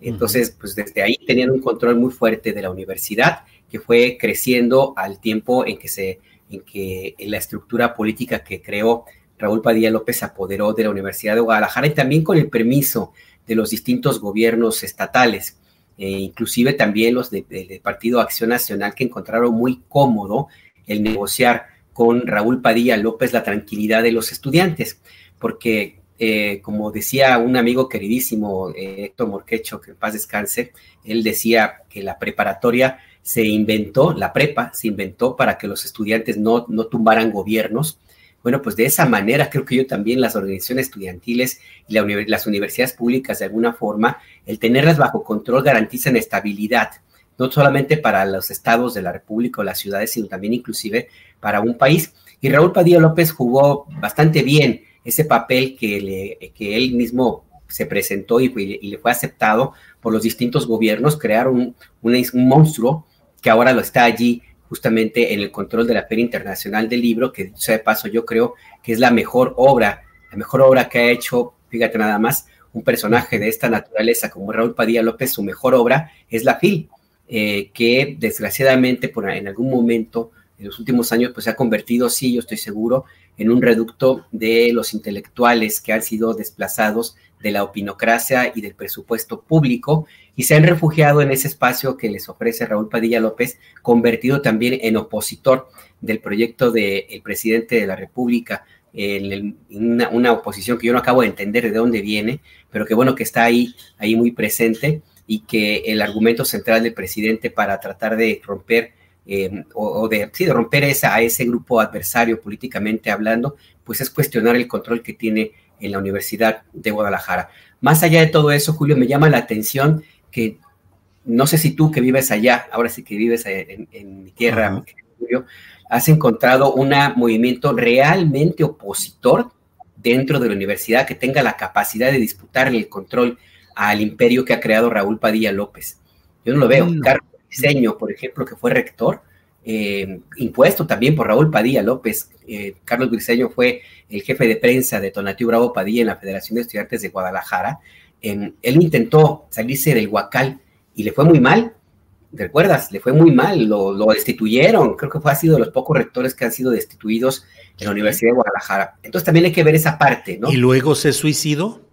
Entonces, pues desde ahí tenían un control muy fuerte de la universidad que fue creciendo al tiempo en que se en que la estructura política que creó Raúl Padilla López apoderó de la Universidad de Guadalajara y también con el permiso de los distintos gobiernos estatales, e inclusive también los del Partido Acción Nacional que encontraron muy cómodo el negociar con Raúl Padilla López la tranquilidad de los estudiantes, porque eh, como decía un amigo queridísimo, eh, Héctor Morquecho, que en paz descanse, él decía que la preparatoria se inventó, la prepa se inventó para que los estudiantes no, no tumbaran gobiernos. Bueno, pues de esa manera creo que yo también las organizaciones estudiantiles y las universidades públicas de alguna forma, el tenerlas bajo control garantizan estabilidad, no solamente para los estados de la República o las ciudades, sino también inclusive para un país. Y Raúl Padilla López jugó bastante bien ese papel que, le, que él mismo se presentó y, le fue aceptado por los distintos gobiernos, crearon un, monstruo que ahora lo está allí justamente en el control de la Feria Internacional del Libro, que sea de paso yo creo que es la mejor obra, la mejor obra que ha hecho, fíjate nada más, un personaje de esta naturaleza como Raúl Padilla López, su mejor obra es La FIL, eh, que desgraciadamente por, en algún momento en los últimos años pues se ha convertido, sí, yo estoy seguro, en un reducto de los intelectuales que han sido desplazados de la opinocracia y del presupuesto público y se han refugiado en ese espacio que les ofrece Raúl Padilla López, convertido también en opositor del proyecto del presidente de la República, en, una, una, oposición que yo no acabo de entender de dónde viene, pero que bueno que está ahí, ahí muy presente y que el argumento central del presidente para tratar de romper eh, o, de, sí, de, romper esa, a ese grupo adversario políticamente hablando, pues es cuestionar el control que tiene en la Universidad de Guadalajara. Más allá de todo eso, Julio, me llama la atención que no sé si tú que vives allá, ahora sí que vives en, mi tierra, Julio, has encontrado un movimiento realmente opositor dentro de la universidad que tenga la capacidad de disputar el control al imperio que ha creado Raúl Padilla López. Yo no lo veo. Carlos Briceño, por ejemplo, que fue rector, eh, impuesto también por Raúl Padilla López. Eh, Carlos Briceño fue el jefe de prensa de Tonatiu Bravo Padilla en la Federación de Estudiantes de Guadalajara. él intentó salirse del Huacal y le fue muy mal. ¿Recuerdas? Le fue muy mal, lo, destituyeron. Creo que fue ha sido de los pocos rectores que han sido destituidos en la Universidad de Guadalajara. Entonces también hay que ver esa parte, ¿no? ¿Y luego se suicidó?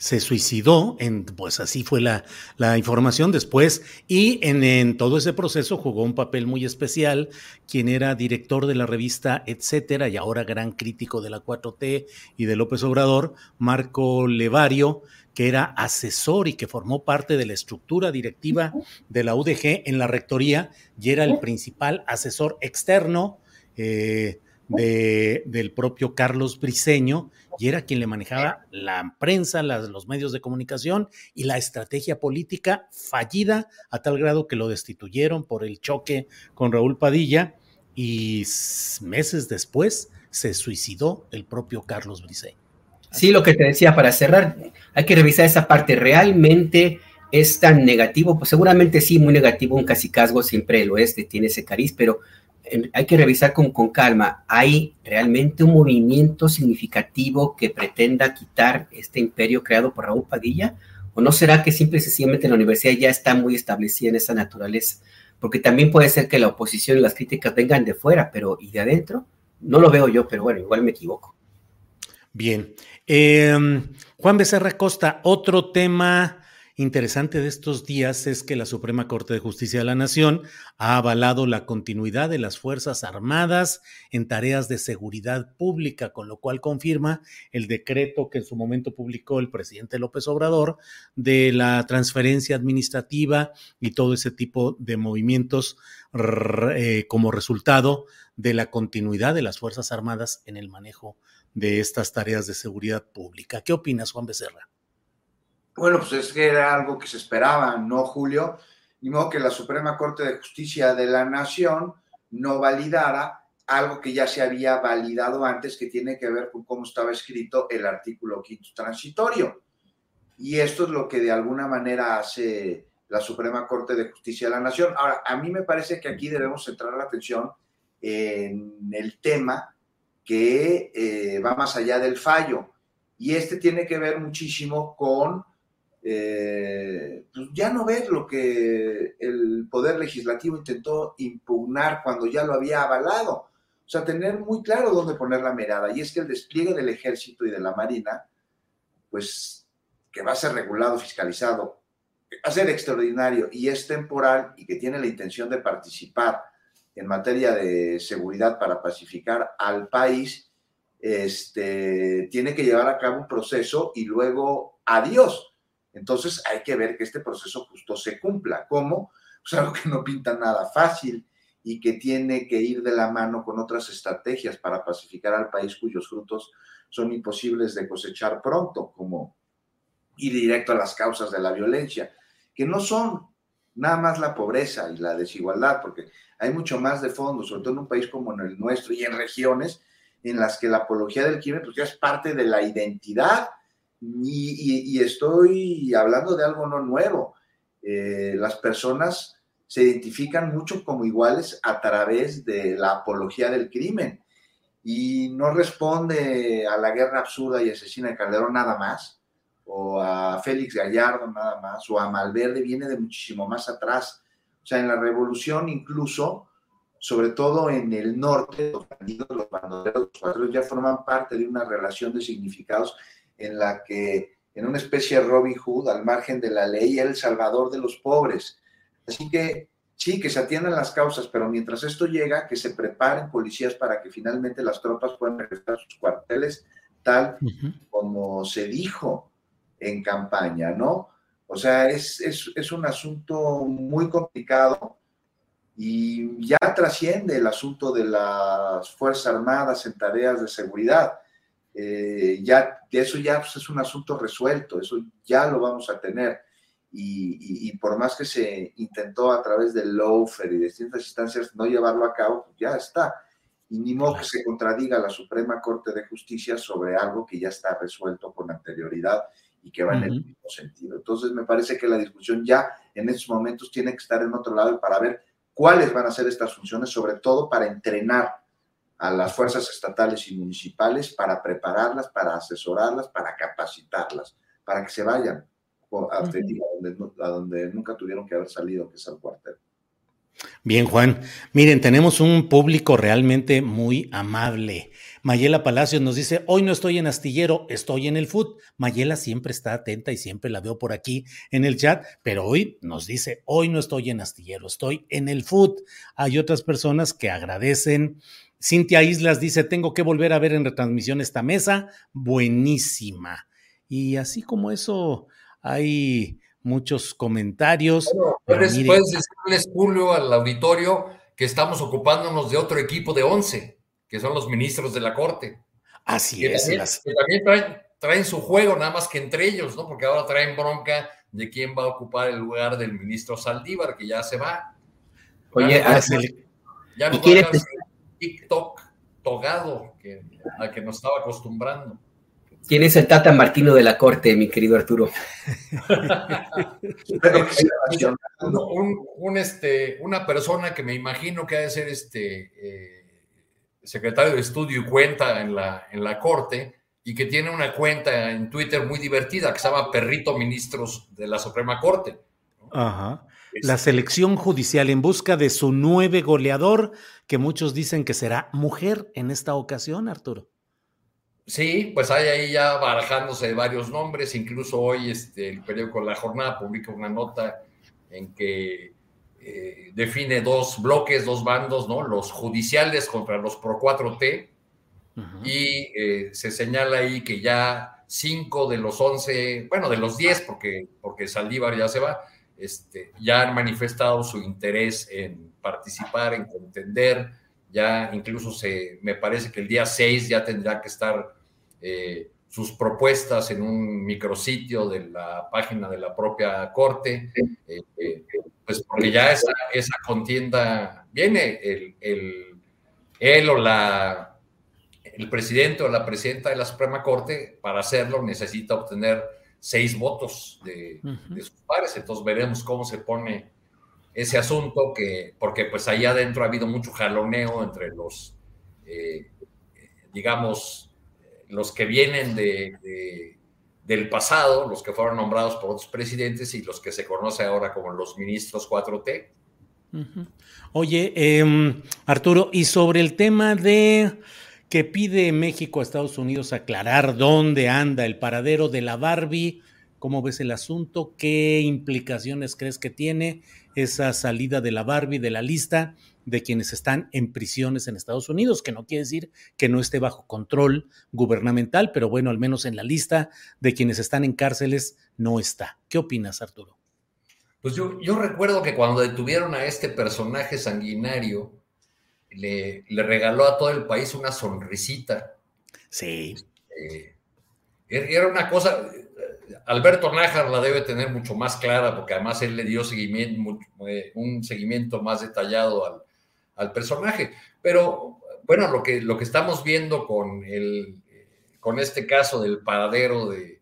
Se suicidó, en, pues así fue la, la información después, y en, en, todo ese proceso jugó un papel muy especial quien era director de la revista Etcétera y ahora gran crítico de la 4T y de López Obrador, Marco Levario, que era asesor y que formó parte de la estructura directiva de la UDG en la rectoría y era el principal asesor externo. Eh, de, del propio Carlos Briceño y era quien le manejaba la prensa, los medios de comunicación y la estrategia política fallida a tal grado que lo destituyeron por el choque con Raúl Padilla y meses después se suicidó el propio Carlos Briceño. Sí, lo que te decía para cerrar, hay que revisar esa parte. ¿Realmente es tan negativo? Pues seguramente sí, muy negativo. Un casicazgo siempre lo es, tiene ese cariz, pero hay que revisar con, con, calma. ¿Hay realmente un movimiento significativo que pretenda quitar este imperio creado por Raúl Padilla? ¿O no será que simple y sencillamente la universidad ya está muy establecida en esa naturaleza? Porque también puede ser que la oposición y las críticas vengan de fuera, pero ¿y de adentro? No lo veo yo, pero bueno, igual me equivoco. Bien. Eh, Juan Becerra Costa, otro tema interesante de estos días es que la Suprema Corte de Justicia de la Nación ha avalado la continuidad de las Fuerzas Armadas en tareas de seguridad pública, con lo cual confirma el decreto que en su momento publicó el presidente López Obrador de la transferencia administrativa y todo ese tipo de movimientos eh, como resultado de la continuidad de las Fuerzas Armadas en el manejo de estas tareas de seguridad pública. ¿Qué opinas, Juan Becerra? Bueno, pues es que era algo que se esperaba, ¿no, Julio? Ni modo que la Suprema Corte de Justicia de la Nación no validara algo que ya se había validado antes, que tiene que ver con cómo estaba escrito el artículo quinto transitorio. Y esto es lo que de alguna manera hace la Suprema Corte de Justicia de la Nación. Ahora, a mí me parece que aquí debemos centrar la atención en el tema que eh, va más allá del fallo. Y este tiene que ver muchísimo con eh, pues ya no ver lo que el Poder Legislativo intentó impugnar cuando ya lo había avalado. O sea, tener muy claro dónde poner la mirada. Y es que el despliegue del ejército y de la marina, pues que va a ser regulado, fiscalizado, va a ser extraordinario y es temporal y que tiene la intención de participar en materia de seguridad para pacificar al país, este, tiene que llevar a cabo un proceso y luego adiós. Entonces hay que ver que este proceso justo se cumpla. ¿Cómo? Pues algo que no pinta nada fácil y que tiene que ir de la mano con otras estrategias para pacificar al país cuyos frutos son imposibles de cosechar pronto, como ir directo a las causas de la violencia, que no son nada más la pobreza y la desigualdad, porque hay mucho más de fondo, sobre todo en un país como en el nuestro y en regiones en las que la apología del crimen pues ya es parte de la identidad y, estoy hablando de algo no nuevo. Eh, las personas se identifican mucho como iguales a través de la apología del crimen y no responde a la guerra absurda y asesina de Calderón nada más, o a Félix Gallardo nada más, o a Malverde, viene de muchísimo más atrás. O sea, en la revolución incluso, sobre todo en el norte, los bandidos, los bandoleros, los cuadros ya forman parte de una relación de significados en la que en una especie de Robin Hood, al margen de la ley, era el salvador de los pobres. Así que sí, que se atiendan las causas, pero mientras esto llega, que se preparen policías para que finalmente las tropas puedan regresar a sus cuarteles, tal como se dijo en campaña, ¿no? O sea, es, es, un asunto muy complicado y ya trasciende el asunto de las Fuerzas Armadas en tareas de seguridad. Eh, ya, eso ya pues, es un asunto resuelto, eso ya lo vamos a tener y, por más que se intentó a través del LOFER y de distintas instancias no llevarlo a cabo, pues ya está. Y ni modo que se contradiga la Suprema Corte de Justicia sobre algo que ya está resuelto con anterioridad y que va en el mismo sentido. Entonces, me parece que la discusión ya en estos momentos tiene que estar en otro lado para ver cuáles van a ser estas funciones, sobre todo para entrenar a las fuerzas estatales y municipales, para prepararlas, para asesorarlas, para capacitarlas, para que se vayan a, donde, nunca tuvieron que haber salido, que es al cuartel. Bien, Juan. Miren, tenemos un público realmente muy amable. Mayela Palacios nos dice, hoy no estoy en astillero, estoy en el food. Mayela siempre está atenta y siempre la veo por aquí en el chat, pero hoy nos dice, hoy no estoy en astillero, estoy en el food. Hay otras personas que agradecen. Cintia Islas dice, tengo que volver a ver en retransmisión esta mesa, buenísima. Y así como eso, hay muchos comentarios. puedes, decirles, Julio, al auditorio que estamos ocupándonos de otro equipo de 11, que son los ministros de la Corte. Así es. que también traen, su juego, nada más que entre ellos, ¿no? Porque ahora traen bronca de quién va a ocupar el lugar del ministro Saldívar, que ya se va. Oye, ya no quiere TikTok togado que, al que nos estaba acostumbrando. ¿Quién es el Tata Martino de la Corte, mi querido Arturo? un, este, una persona que me imagino que ha de ser este eh, secretario de estudio y cuenta en la, en la Corte y que tiene una cuenta en Twitter muy divertida que se llama Perrito Ministros de la Suprema Corte. Ajá. La selección judicial en busca de su nueve goleador, que muchos dicen que será mujer en esta ocasión, Arturo. Sí, pues hay ahí ya barajándose varios nombres, incluso hoy este, el periódico La Jornada publica una nota en que eh, define dos bloques, dos bandos, ¿no? Los judiciales contra los Pro 4T, y eh, se señala ahí que ya cinco de los once, bueno, de los diez, porque, porque Saldívar ya se va, este, ya han manifestado su interés en participar, en contender, ya incluso se, me parece que el día 6 ya tendrá que estar eh, sus propuestas en un micrositio de la página de la propia corte, eh, eh, pues porque ya esa, contienda viene, el, el, él o la, el presidente o la presidenta de la Suprema Corte, para hacerlo necesita obtener seis votos de, sus pares, entonces veremos cómo se pone ese asunto, que, porque pues ahí adentro ha habido mucho jaloneo entre los, digamos, los que vienen de, del pasado, los que fueron nombrados por otros presidentes y los que se conoce ahora como los ministros 4T. Oye, em, Arturo, y sobre el tema de que pide México a Estados Unidos aclarar dónde anda el paradero de la Barbie, ¿cómo ves el asunto? ¿Qué implicaciones crees que tiene esa salida de la Barbie de la lista? de quienes están en prisiones en Estados Unidos, que no quiere decir que no esté bajo control gubernamental, pero bueno, al menos en la lista de quienes están en cárceles no está. ¿Qué opinas, Arturo? Pues yo, yo recuerdo que cuando detuvieron a este personaje sanguinario, le, le regaló a todo el país una sonrisita. Sí. Eh, era una cosa, Alberto Nájar la debe tener mucho más clara porque además él le dio seguimiento, eh, un seguimiento más detallado al, al, personaje. Pero bueno, lo que, lo que estamos viendo con, el, con este caso del paradero de,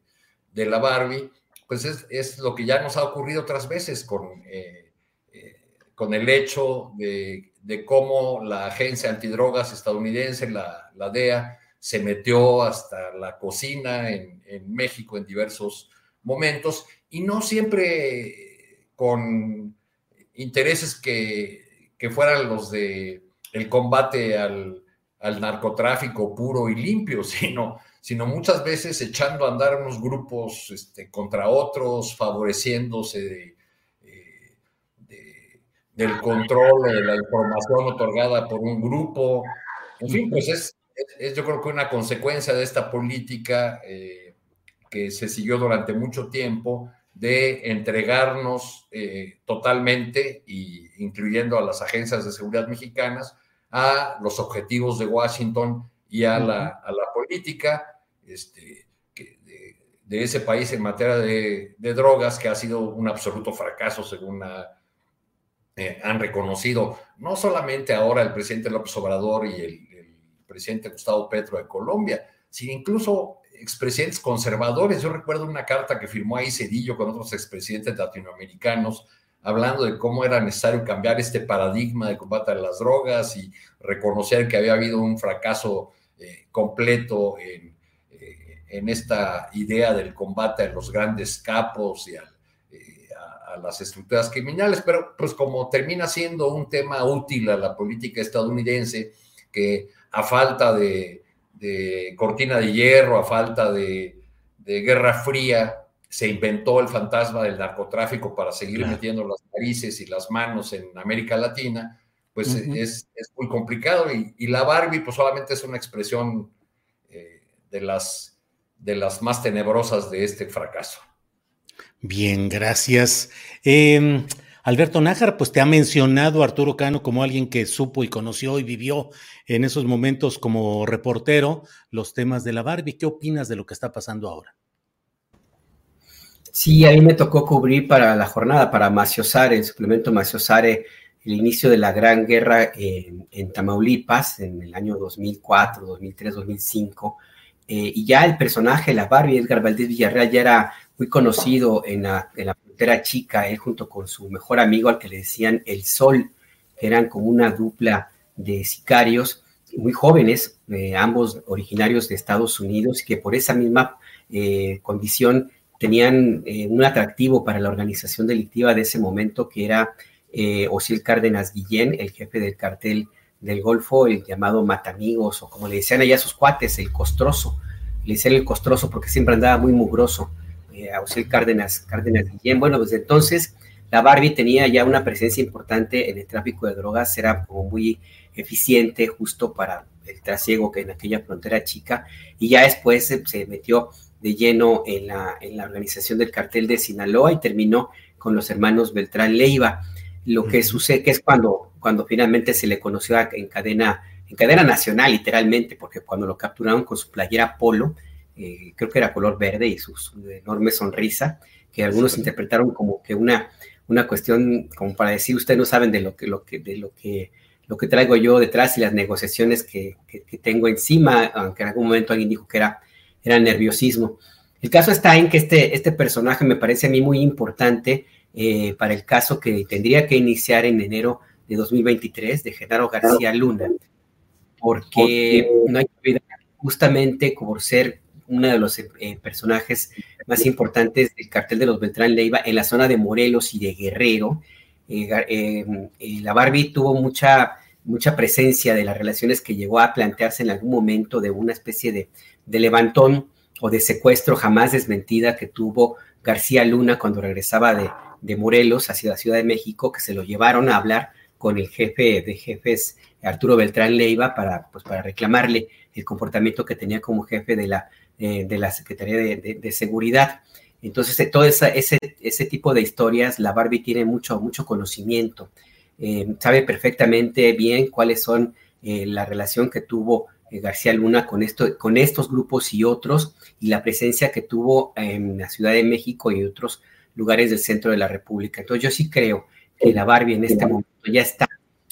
de la Barbie, pues es, es, lo que ya nos ha ocurrido otras veces con, eh, eh, con el hecho de, de, cómo la agencia antidrogas estadounidense, la, la DEA, se metió hasta la cocina en, en, México en diversos momentos. Y no siempre con intereses que, que fueran los de el combate al, al, narcotráfico puro y limpio, sino, sino muchas veces echando a andar unos grupos este, contra otros, favoreciéndose del control de la información otorgada por un grupo. En fin, pues es, es, yo creo que una consecuencia de esta política eh, que se siguió durante mucho tiempo de entregarnos eh, totalmente, y incluyendo a las agencias de seguridad mexicanas, a los objetivos de Washington y a, la, a la política este, que de, de, ese país en materia de, de, drogas, que ha sido un absoluto fracaso, según la, eh, han reconocido no solamente ahora el presidente López Obrador y el, presidente Gustavo Petro de Colombia, sino incluso expresidentes conservadores. Yo recuerdo una carta que firmó ahí Cedillo con otros expresidentes latinoamericanos hablando de cómo era necesario cambiar este paradigma de combate a las drogas y reconocer que había habido un fracaso eh, completo en, eh, en, esta idea del combate a los grandes capos y a, eh, a, a, las estructuras criminales, pero pues como termina siendo un tema útil a la política estadounidense, que a falta de, de cortina de hierro, a falta de, de, guerra fría, se inventó el fantasma del narcotráfico para seguir claro. metiendo las narices y las manos en América Latina, pues uh -huh. es, es, muy complicado. Y, y, la Barbie, pues solamente es una expresión eh, de, las, de las más tenebrosas de este fracaso. Bien, gracias. Eh, Alberto Nájar, pues te ha mencionado Arturo Cano como alguien que supo y conoció y vivió en esos momentos como reportero los temas de la Barbie. ¿Qué opinas de lo que está pasando ahora? Sí, a mí me tocó cubrir para la jornada, para Maciosare, el suplemento Maciosare, el inicio de la Gran Guerra en, Tamaulipas en el año 2004, 2003, 2005. Eh, y ya el personaje, la Barbie, Edgar Valdés Villarreal, ya era muy conocido en la, frontera chica, él junto con su mejor amigo al que le decían El Sol, que eran como una dupla de sicarios muy jóvenes, eh, ambos originarios de Estados Unidos, que por esa misma eh, condición tenían eh, un atractivo para la organización delictiva de ese momento, que era Osiel Cárdenas Guillén, el jefe del cartel del Golfo, el llamado Matamigos, o como le decían allá sus cuates, el Costroso. Le decían el Costroso porque siempre andaba muy mugroso eh, Cárdenas, Cárdenas Guillén. Bueno, desde entonces la Barbie tenía ya una presencia importante en el tráfico de drogas, era como muy eficiente justo para el trasiego que en aquella frontera chica, y ya después se, se metió de lleno en la, en la, organización del cartel de Sinaloa y terminó con los hermanos Beltrán Leiva. Lo que sucede que es cuando, cuando finalmente se le conoció en cadena, en cadena nacional, literalmente, porque cuando lo capturaron con su playera polo, eh, creo que era color verde y su, su enorme sonrisa, que algunos sí. interpretaron como que una, una cuestión, como para decir, ustedes no saben de lo que, lo que, de lo que, lo que traigo yo detrás y las negociaciones que, que, que tengo encima, aunque en algún momento alguien dijo que era, era nerviosismo. El caso está en que este, este personaje me parece a mí muy importante eh, para el caso que tendría que iniciar en enero de 2023 de Genaro García Luna, porque no hay que olvidar justamente por ser uno de los eh, personajes más importantes del cartel de los Beltrán Leiva en la zona de Morelos y de Guerrero. Eh, eh, la Barbie tuvo mucha, mucha presencia de las relaciones que llegó a plantearse en algún momento de una especie de, de levantón o de secuestro jamás desmentida que tuvo García Luna cuando regresaba de, de Morelos hacia la Ciudad de México, que se lo llevaron a hablar con el jefe de jefes, Arturo Beltrán Leiva, para, pues, para reclamarle el comportamiento que tenía como jefe de la, eh, de la Secretaría de, Seguridad. Entonces, eh, todo ese, ese tipo de historias, la Barbie tiene mucho, mucho conocimiento. Eh, sabe perfectamente bien cuáles son la relación que tuvo García Luna con, esto, con estos grupos y otros, y la presencia que tuvo en la Ciudad de México y otros lugares del centro de la República. Entonces, yo sí creo que la Barbie en este momento ya está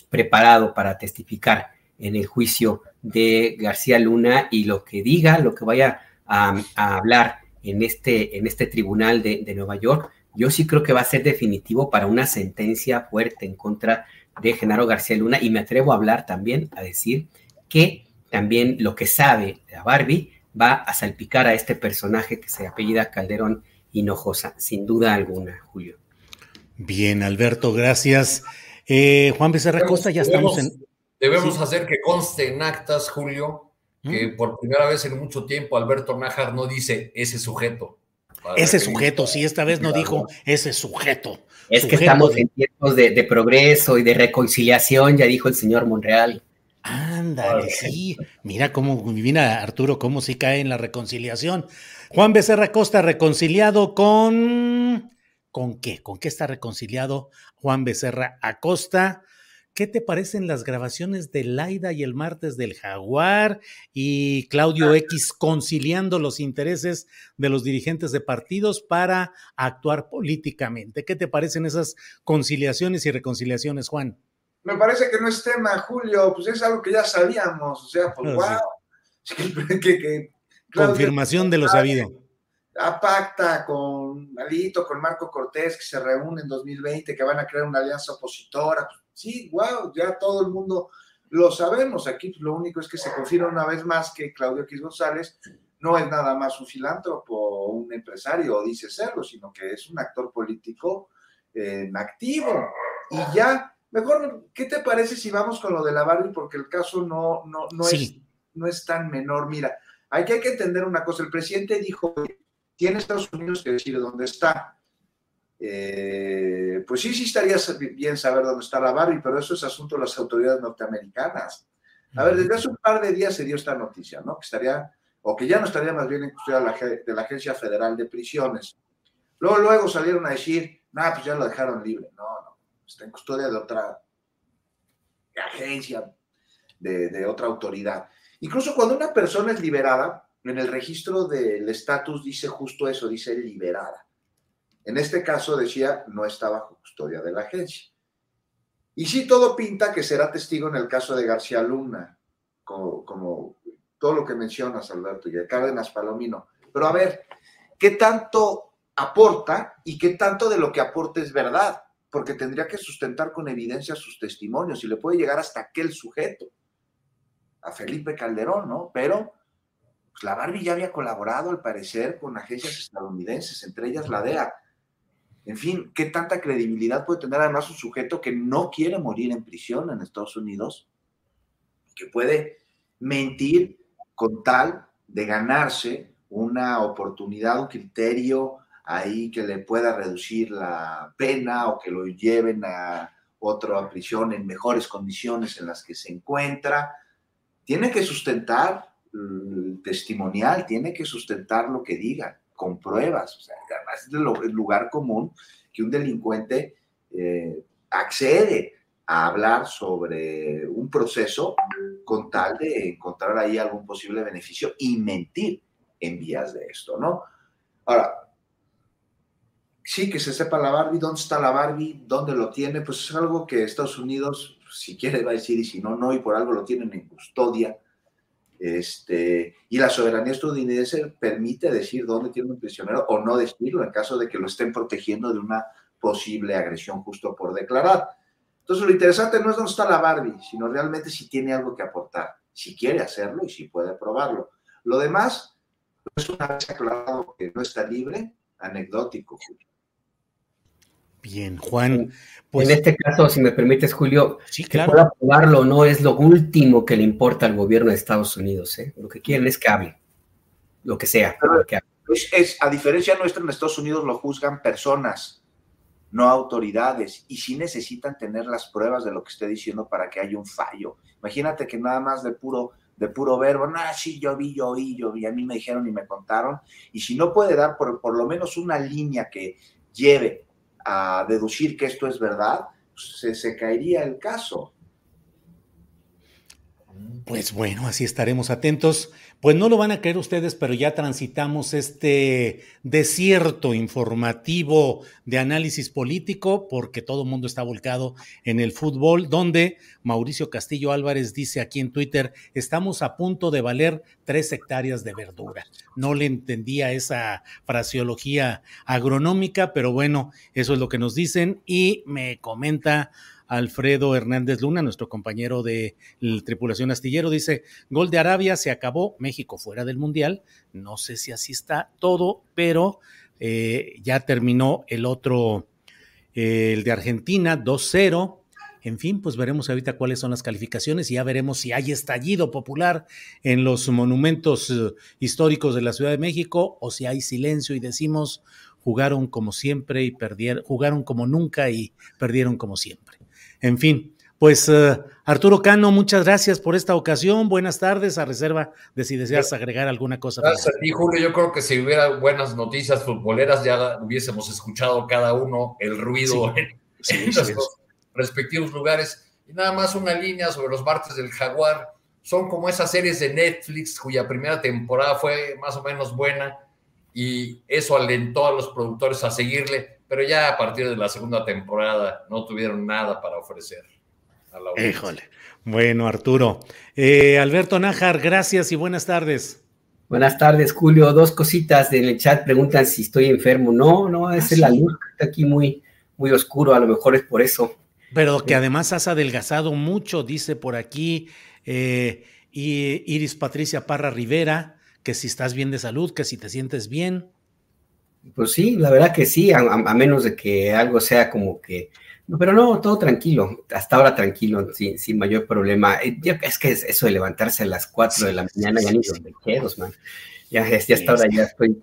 preparado para testificar en el juicio de García Luna y lo que diga, lo que vaya a, hablar en este, en este tribunal de, de, Nueva York, yo sí creo que va a ser definitivo para una sentencia fuerte en contra de Genaro García Luna y me atrevo a hablar también, a decir que también lo que sabe la Barbie va a salpicar a este personaje que se apellida Calderón Hinojosa, sin duda alguna, Julio. Bien, Alberto, gracias. Eh, Juan Becerra Costa, ya estamos en. Debemos hacer que conste en actas, Julio, que ¿Mm? por primera vez en mucho tiempo Alberto Nájar no dice ese sujeto. Ese sujeto, sí, esta vez no dijo ese sujeto. Es que estamos en tiempos de, progreso y de reconciliación, ya dijo el señor Monreal. Ándale, sí. Mira cómo divina Arturo, cómo sí cae en la reconciliación. Juan Becerra Costa, reconciliado con ¿Con qué? ¿Con qué está reconciliado Juan Becerra Acosta? ¿Qué te parecen las grabaciones de Laida y el martes del Jaguar y Claudio X conciliando los intereses de los dirigentes de partidos para actuar políticamente? ¿Qué te parecen esas conciliaciones y reconciliaciones, Juan? Me parece que no es tema, Julio, pues es algo que ya sabíamos, o sea, pues wow. Confirmación de lo sabido a pacta con Alito, con Marco Cortés, que se reúne en 2020, que van a crear una alianza opositora. Pues, sí, wow, ya todo el mundo lo sabemos. Aquí pues, lo único es que se confirma una vez más que Claudio X González no es nada más un filántropo o un empresario, o dice serlo, sino que es un actor político eh, activo. Y ya, mejor, ¿qué te parece si vamos con lo de la Barbie? Porque el caso no, no, no, es, no es tan menor. Mira, aquí hay que entender una cosa. El presidente dijo tiene Estados Unidos que decir dónde está. Eh, pues sí, sí estaría bien saber dónde está la Barbie, pero eso es asunto de las autoridades norteamericanas. A ver, desde hace un par de días se dio esta noticia, ¿no? Que estaría, o que ya no estaría más bien en custodia de la, Agencia Federal de Prisiones. Luego, luego salieron a decir, no, pues ya lo dejaron libre. No, no, está en custodia de otra agencia, de otra autoridad. Incluso cuando una persona es liberada, en el registro del estatus dice justo eso, dice liberada. En este caso decía no está bajo custodia de la agencia. Y sí, todo pinta que será testigo en el caso de García Luna, como, todo lo que mencionas, Alberto, y de Cárdenas Palomino. Pero a ver, ¿qué tanto aporta y qué tanto de lo que aporta es verdad? Porque tendría que sustentar con evidencia sus testimonios y le puede llegar hasta aquel sujeto, a Felipe Calderón, ¿no? Pero pues la Barbie ya había colaborado, al parecer, con agencias estadounidenses, entre ellas la DEA. En fin, ¿qué tanta credibilidad puede tener además un sujeto que no quiere morir en prisión en Estados Unidos? Que puede mentir con tal de ganarse una oportunidad, un criterio ahí que le pueda reducir la pena o que lo lleven a otra prisión en mejores condiciones en las que se encuentra. Tiene que sustentar testimonial, tiene que sustentar lo que diga, con pruebas. O sea, es el lugar común que un delincuente eh, accede a hablar sobre un proceso con tal de encontrar ahí algún posible beneficio y mentir en vías de esto, ¿no? Ahora, sí, que se sepa la Barbie, dónde está la Barbie, dónde lo tiene, pues es algo que Estados Unidos, si quiere, va a decir, y si no, no, y por algo lo tienen en custodia este, y la soberanía estadounidense permite decir dónde tiene un prisionero o no decirlo en caso de que lo estén protegiendo de una posible agresión justo por declarar. Entonces lo interesante no es dónde está la Barbie, sino realmente si tiene algo que aportar, si quiere hacerlo y si puede probarlo. Lo demás es una vez aclarado que no está libre, anecdótico. Bien, Juan. Pues, en este caso, si me permites, Julio, sí, claro. que pueda aprobarlo no es lo último que le importa al gobierno de Estados Unidos. ¿eh? Lo que quieren es que hable, lo que sea. Es, a diferencia nuestra, en Estados Unidos lo juzgan personas. no autoridades, y sí necesitan tener las pruebas de lo que esté diciendo para que haya un fallo. Imagínate que nada más de puro, de puro verbo, no, sí, yo vi, yo vi, yo vi, a mí me dijeron y me contaron, y si no puede dar por, por lo menos una línea que lleve a deducir que esto es verdad, pues se, se caería el caso. Pues bueno, así estaremos atentos. Pues no lo van a creer ustedes, pero ya transitamos este desierto informativo de análisis político porque todo el mundo está volcado en el fútbol, donde Mauricio Castillo Álvarez dice aquí en Twitter, estamos a punto de valer tres hectáreas de verdura. No le entendía esa fraseología agronómica, pero bueno, eso es lo que nos dicen y me comenta Alfredo Hernández Luna, nuestro compañero de tripulación astillero, dice, gol de Arabia, se acabó, México fuera del Mundial, no sé si así está todo, pero eh, ya terminó el otro, eh, el de Argentina, 2-0. En fin, pues veremos ahorita cuáles son las calificaciones y ya veremos si hay estallido popular en los monumentos eh, históricos de la Ciudad de México o si hay silencio y decimos jugaron como siempre y perdieron, jugaron como nunca y perdieron como siempre. En fin, pues uh, Arturo Cano, muchas gracias por esta ocasión. Buenas tardes, a reserva de si deseas agregar alguna cosa. Gracias a ti, Julio. Yo creo que si hubiera buenas noticias futboleras, ya hubiésemos escuchado cada uno el ruido sí, en, sí, en sí, los respectivos lugares. Y nada más una línea sobre los martes del Jaguar. Son como esas series de Netflix cuya primera temporada fue más o menos buena y eso alentó a los productores a seguirle pero ya a partir de la segunda temporada no tuvieron nada para ofrecer. A la Híjole. Bueno, Arturo. Eh, Alberto Nájar, gracias y buenas tardes. Buenas tardes, Julio. Dos cositas en el chat preguntan si estoy enfermo. No, no, ¿Ah, es la luz que está aquí muy, muy oscuro, a lo mejor es por eso. Pero que además has adelgazado mucho, dice por aquí eh, y Iris Patricia Parra Rivera, que si estás bien de salud, que si te sientes bien. Pues sí, la verdad que sí, a, a, menos de que algo sea como que... No, pero no, todo tranquilo, hasta ahora tranquilo, sin, sin mayor problema. Eh, es que eso de levantarse a las 4 de la mañana, ya ni los vejeros, man. Ya, ya hasta ahora ya estoy.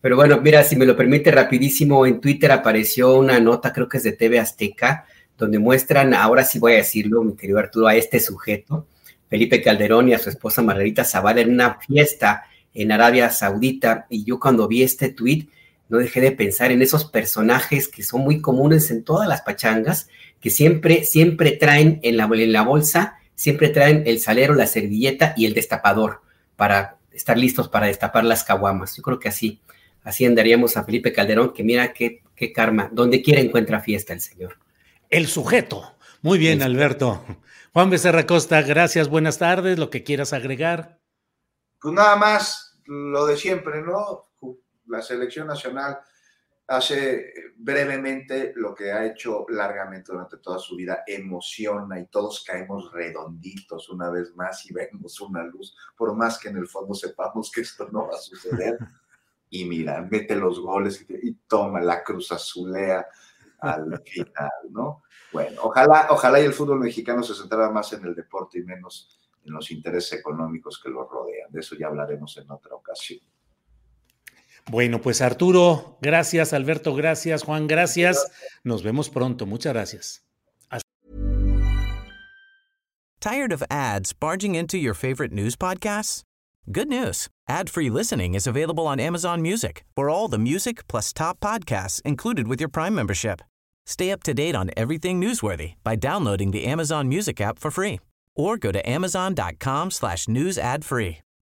Pero bueno, mira, si me lo permite rapidísimo, en Twitter apareció una nota, creo que es de TV Azteca, donde muestran, ahora sí voy a decirlo, mi querido Arturo, a este sujeto, Felipe Calderón y a su esposa Margarita Zavala en una fiesta en Arabia Saudita. Y yo cuando vi este tweet, no dejé de pensar en esos personajes que son muy comunes en todas las pachangas, que siempre, siempre traen en la, en la bolsa, siempre traen el salero, la servilleta y el destapador para estar listos para destapar las caguamas. Yo creo que así, así andaríamos a Felipe Calderón, que mira qué, qué karma, donde quiera encuentra fiesta el señor. El sujeto. Muy bien, Alberto. Juan Becerra Costa, gracias, buenas tardes, lo que quieras agregar. Pues nada más, lo de siempre, ¿no? La selección nacional hace brevemente lo que ha hecho largamente durante toda su vida, emociona y todos caemos redonditos una vez más y vemos una luz, por más que en el fondo sepamos que esto no va a suceder. Y mira, mete los goles y, toma la cruz azulea al final, ¿no? Bueno, ojalá, ojalá y el fútbol mexicano se centrara más en el deporte y menos en los intereses económicos que lo rodean. De eso ya hablaremos en otra ocasión. Bueno, pues Arturo, gracias, Alberto, gracias, Juan, gracias. Nos vemos pronto. Muchas gracias. Hasta Tired of ads barging into your favorite news podcasts? Good news. Ad-free listening is available on Amazon Music. For all the music plus top podcasts included with your Prime membership. Stay up to date on everything newsworthy by downloading the Amazon Music app for free or go to amazon.com slash news ad free.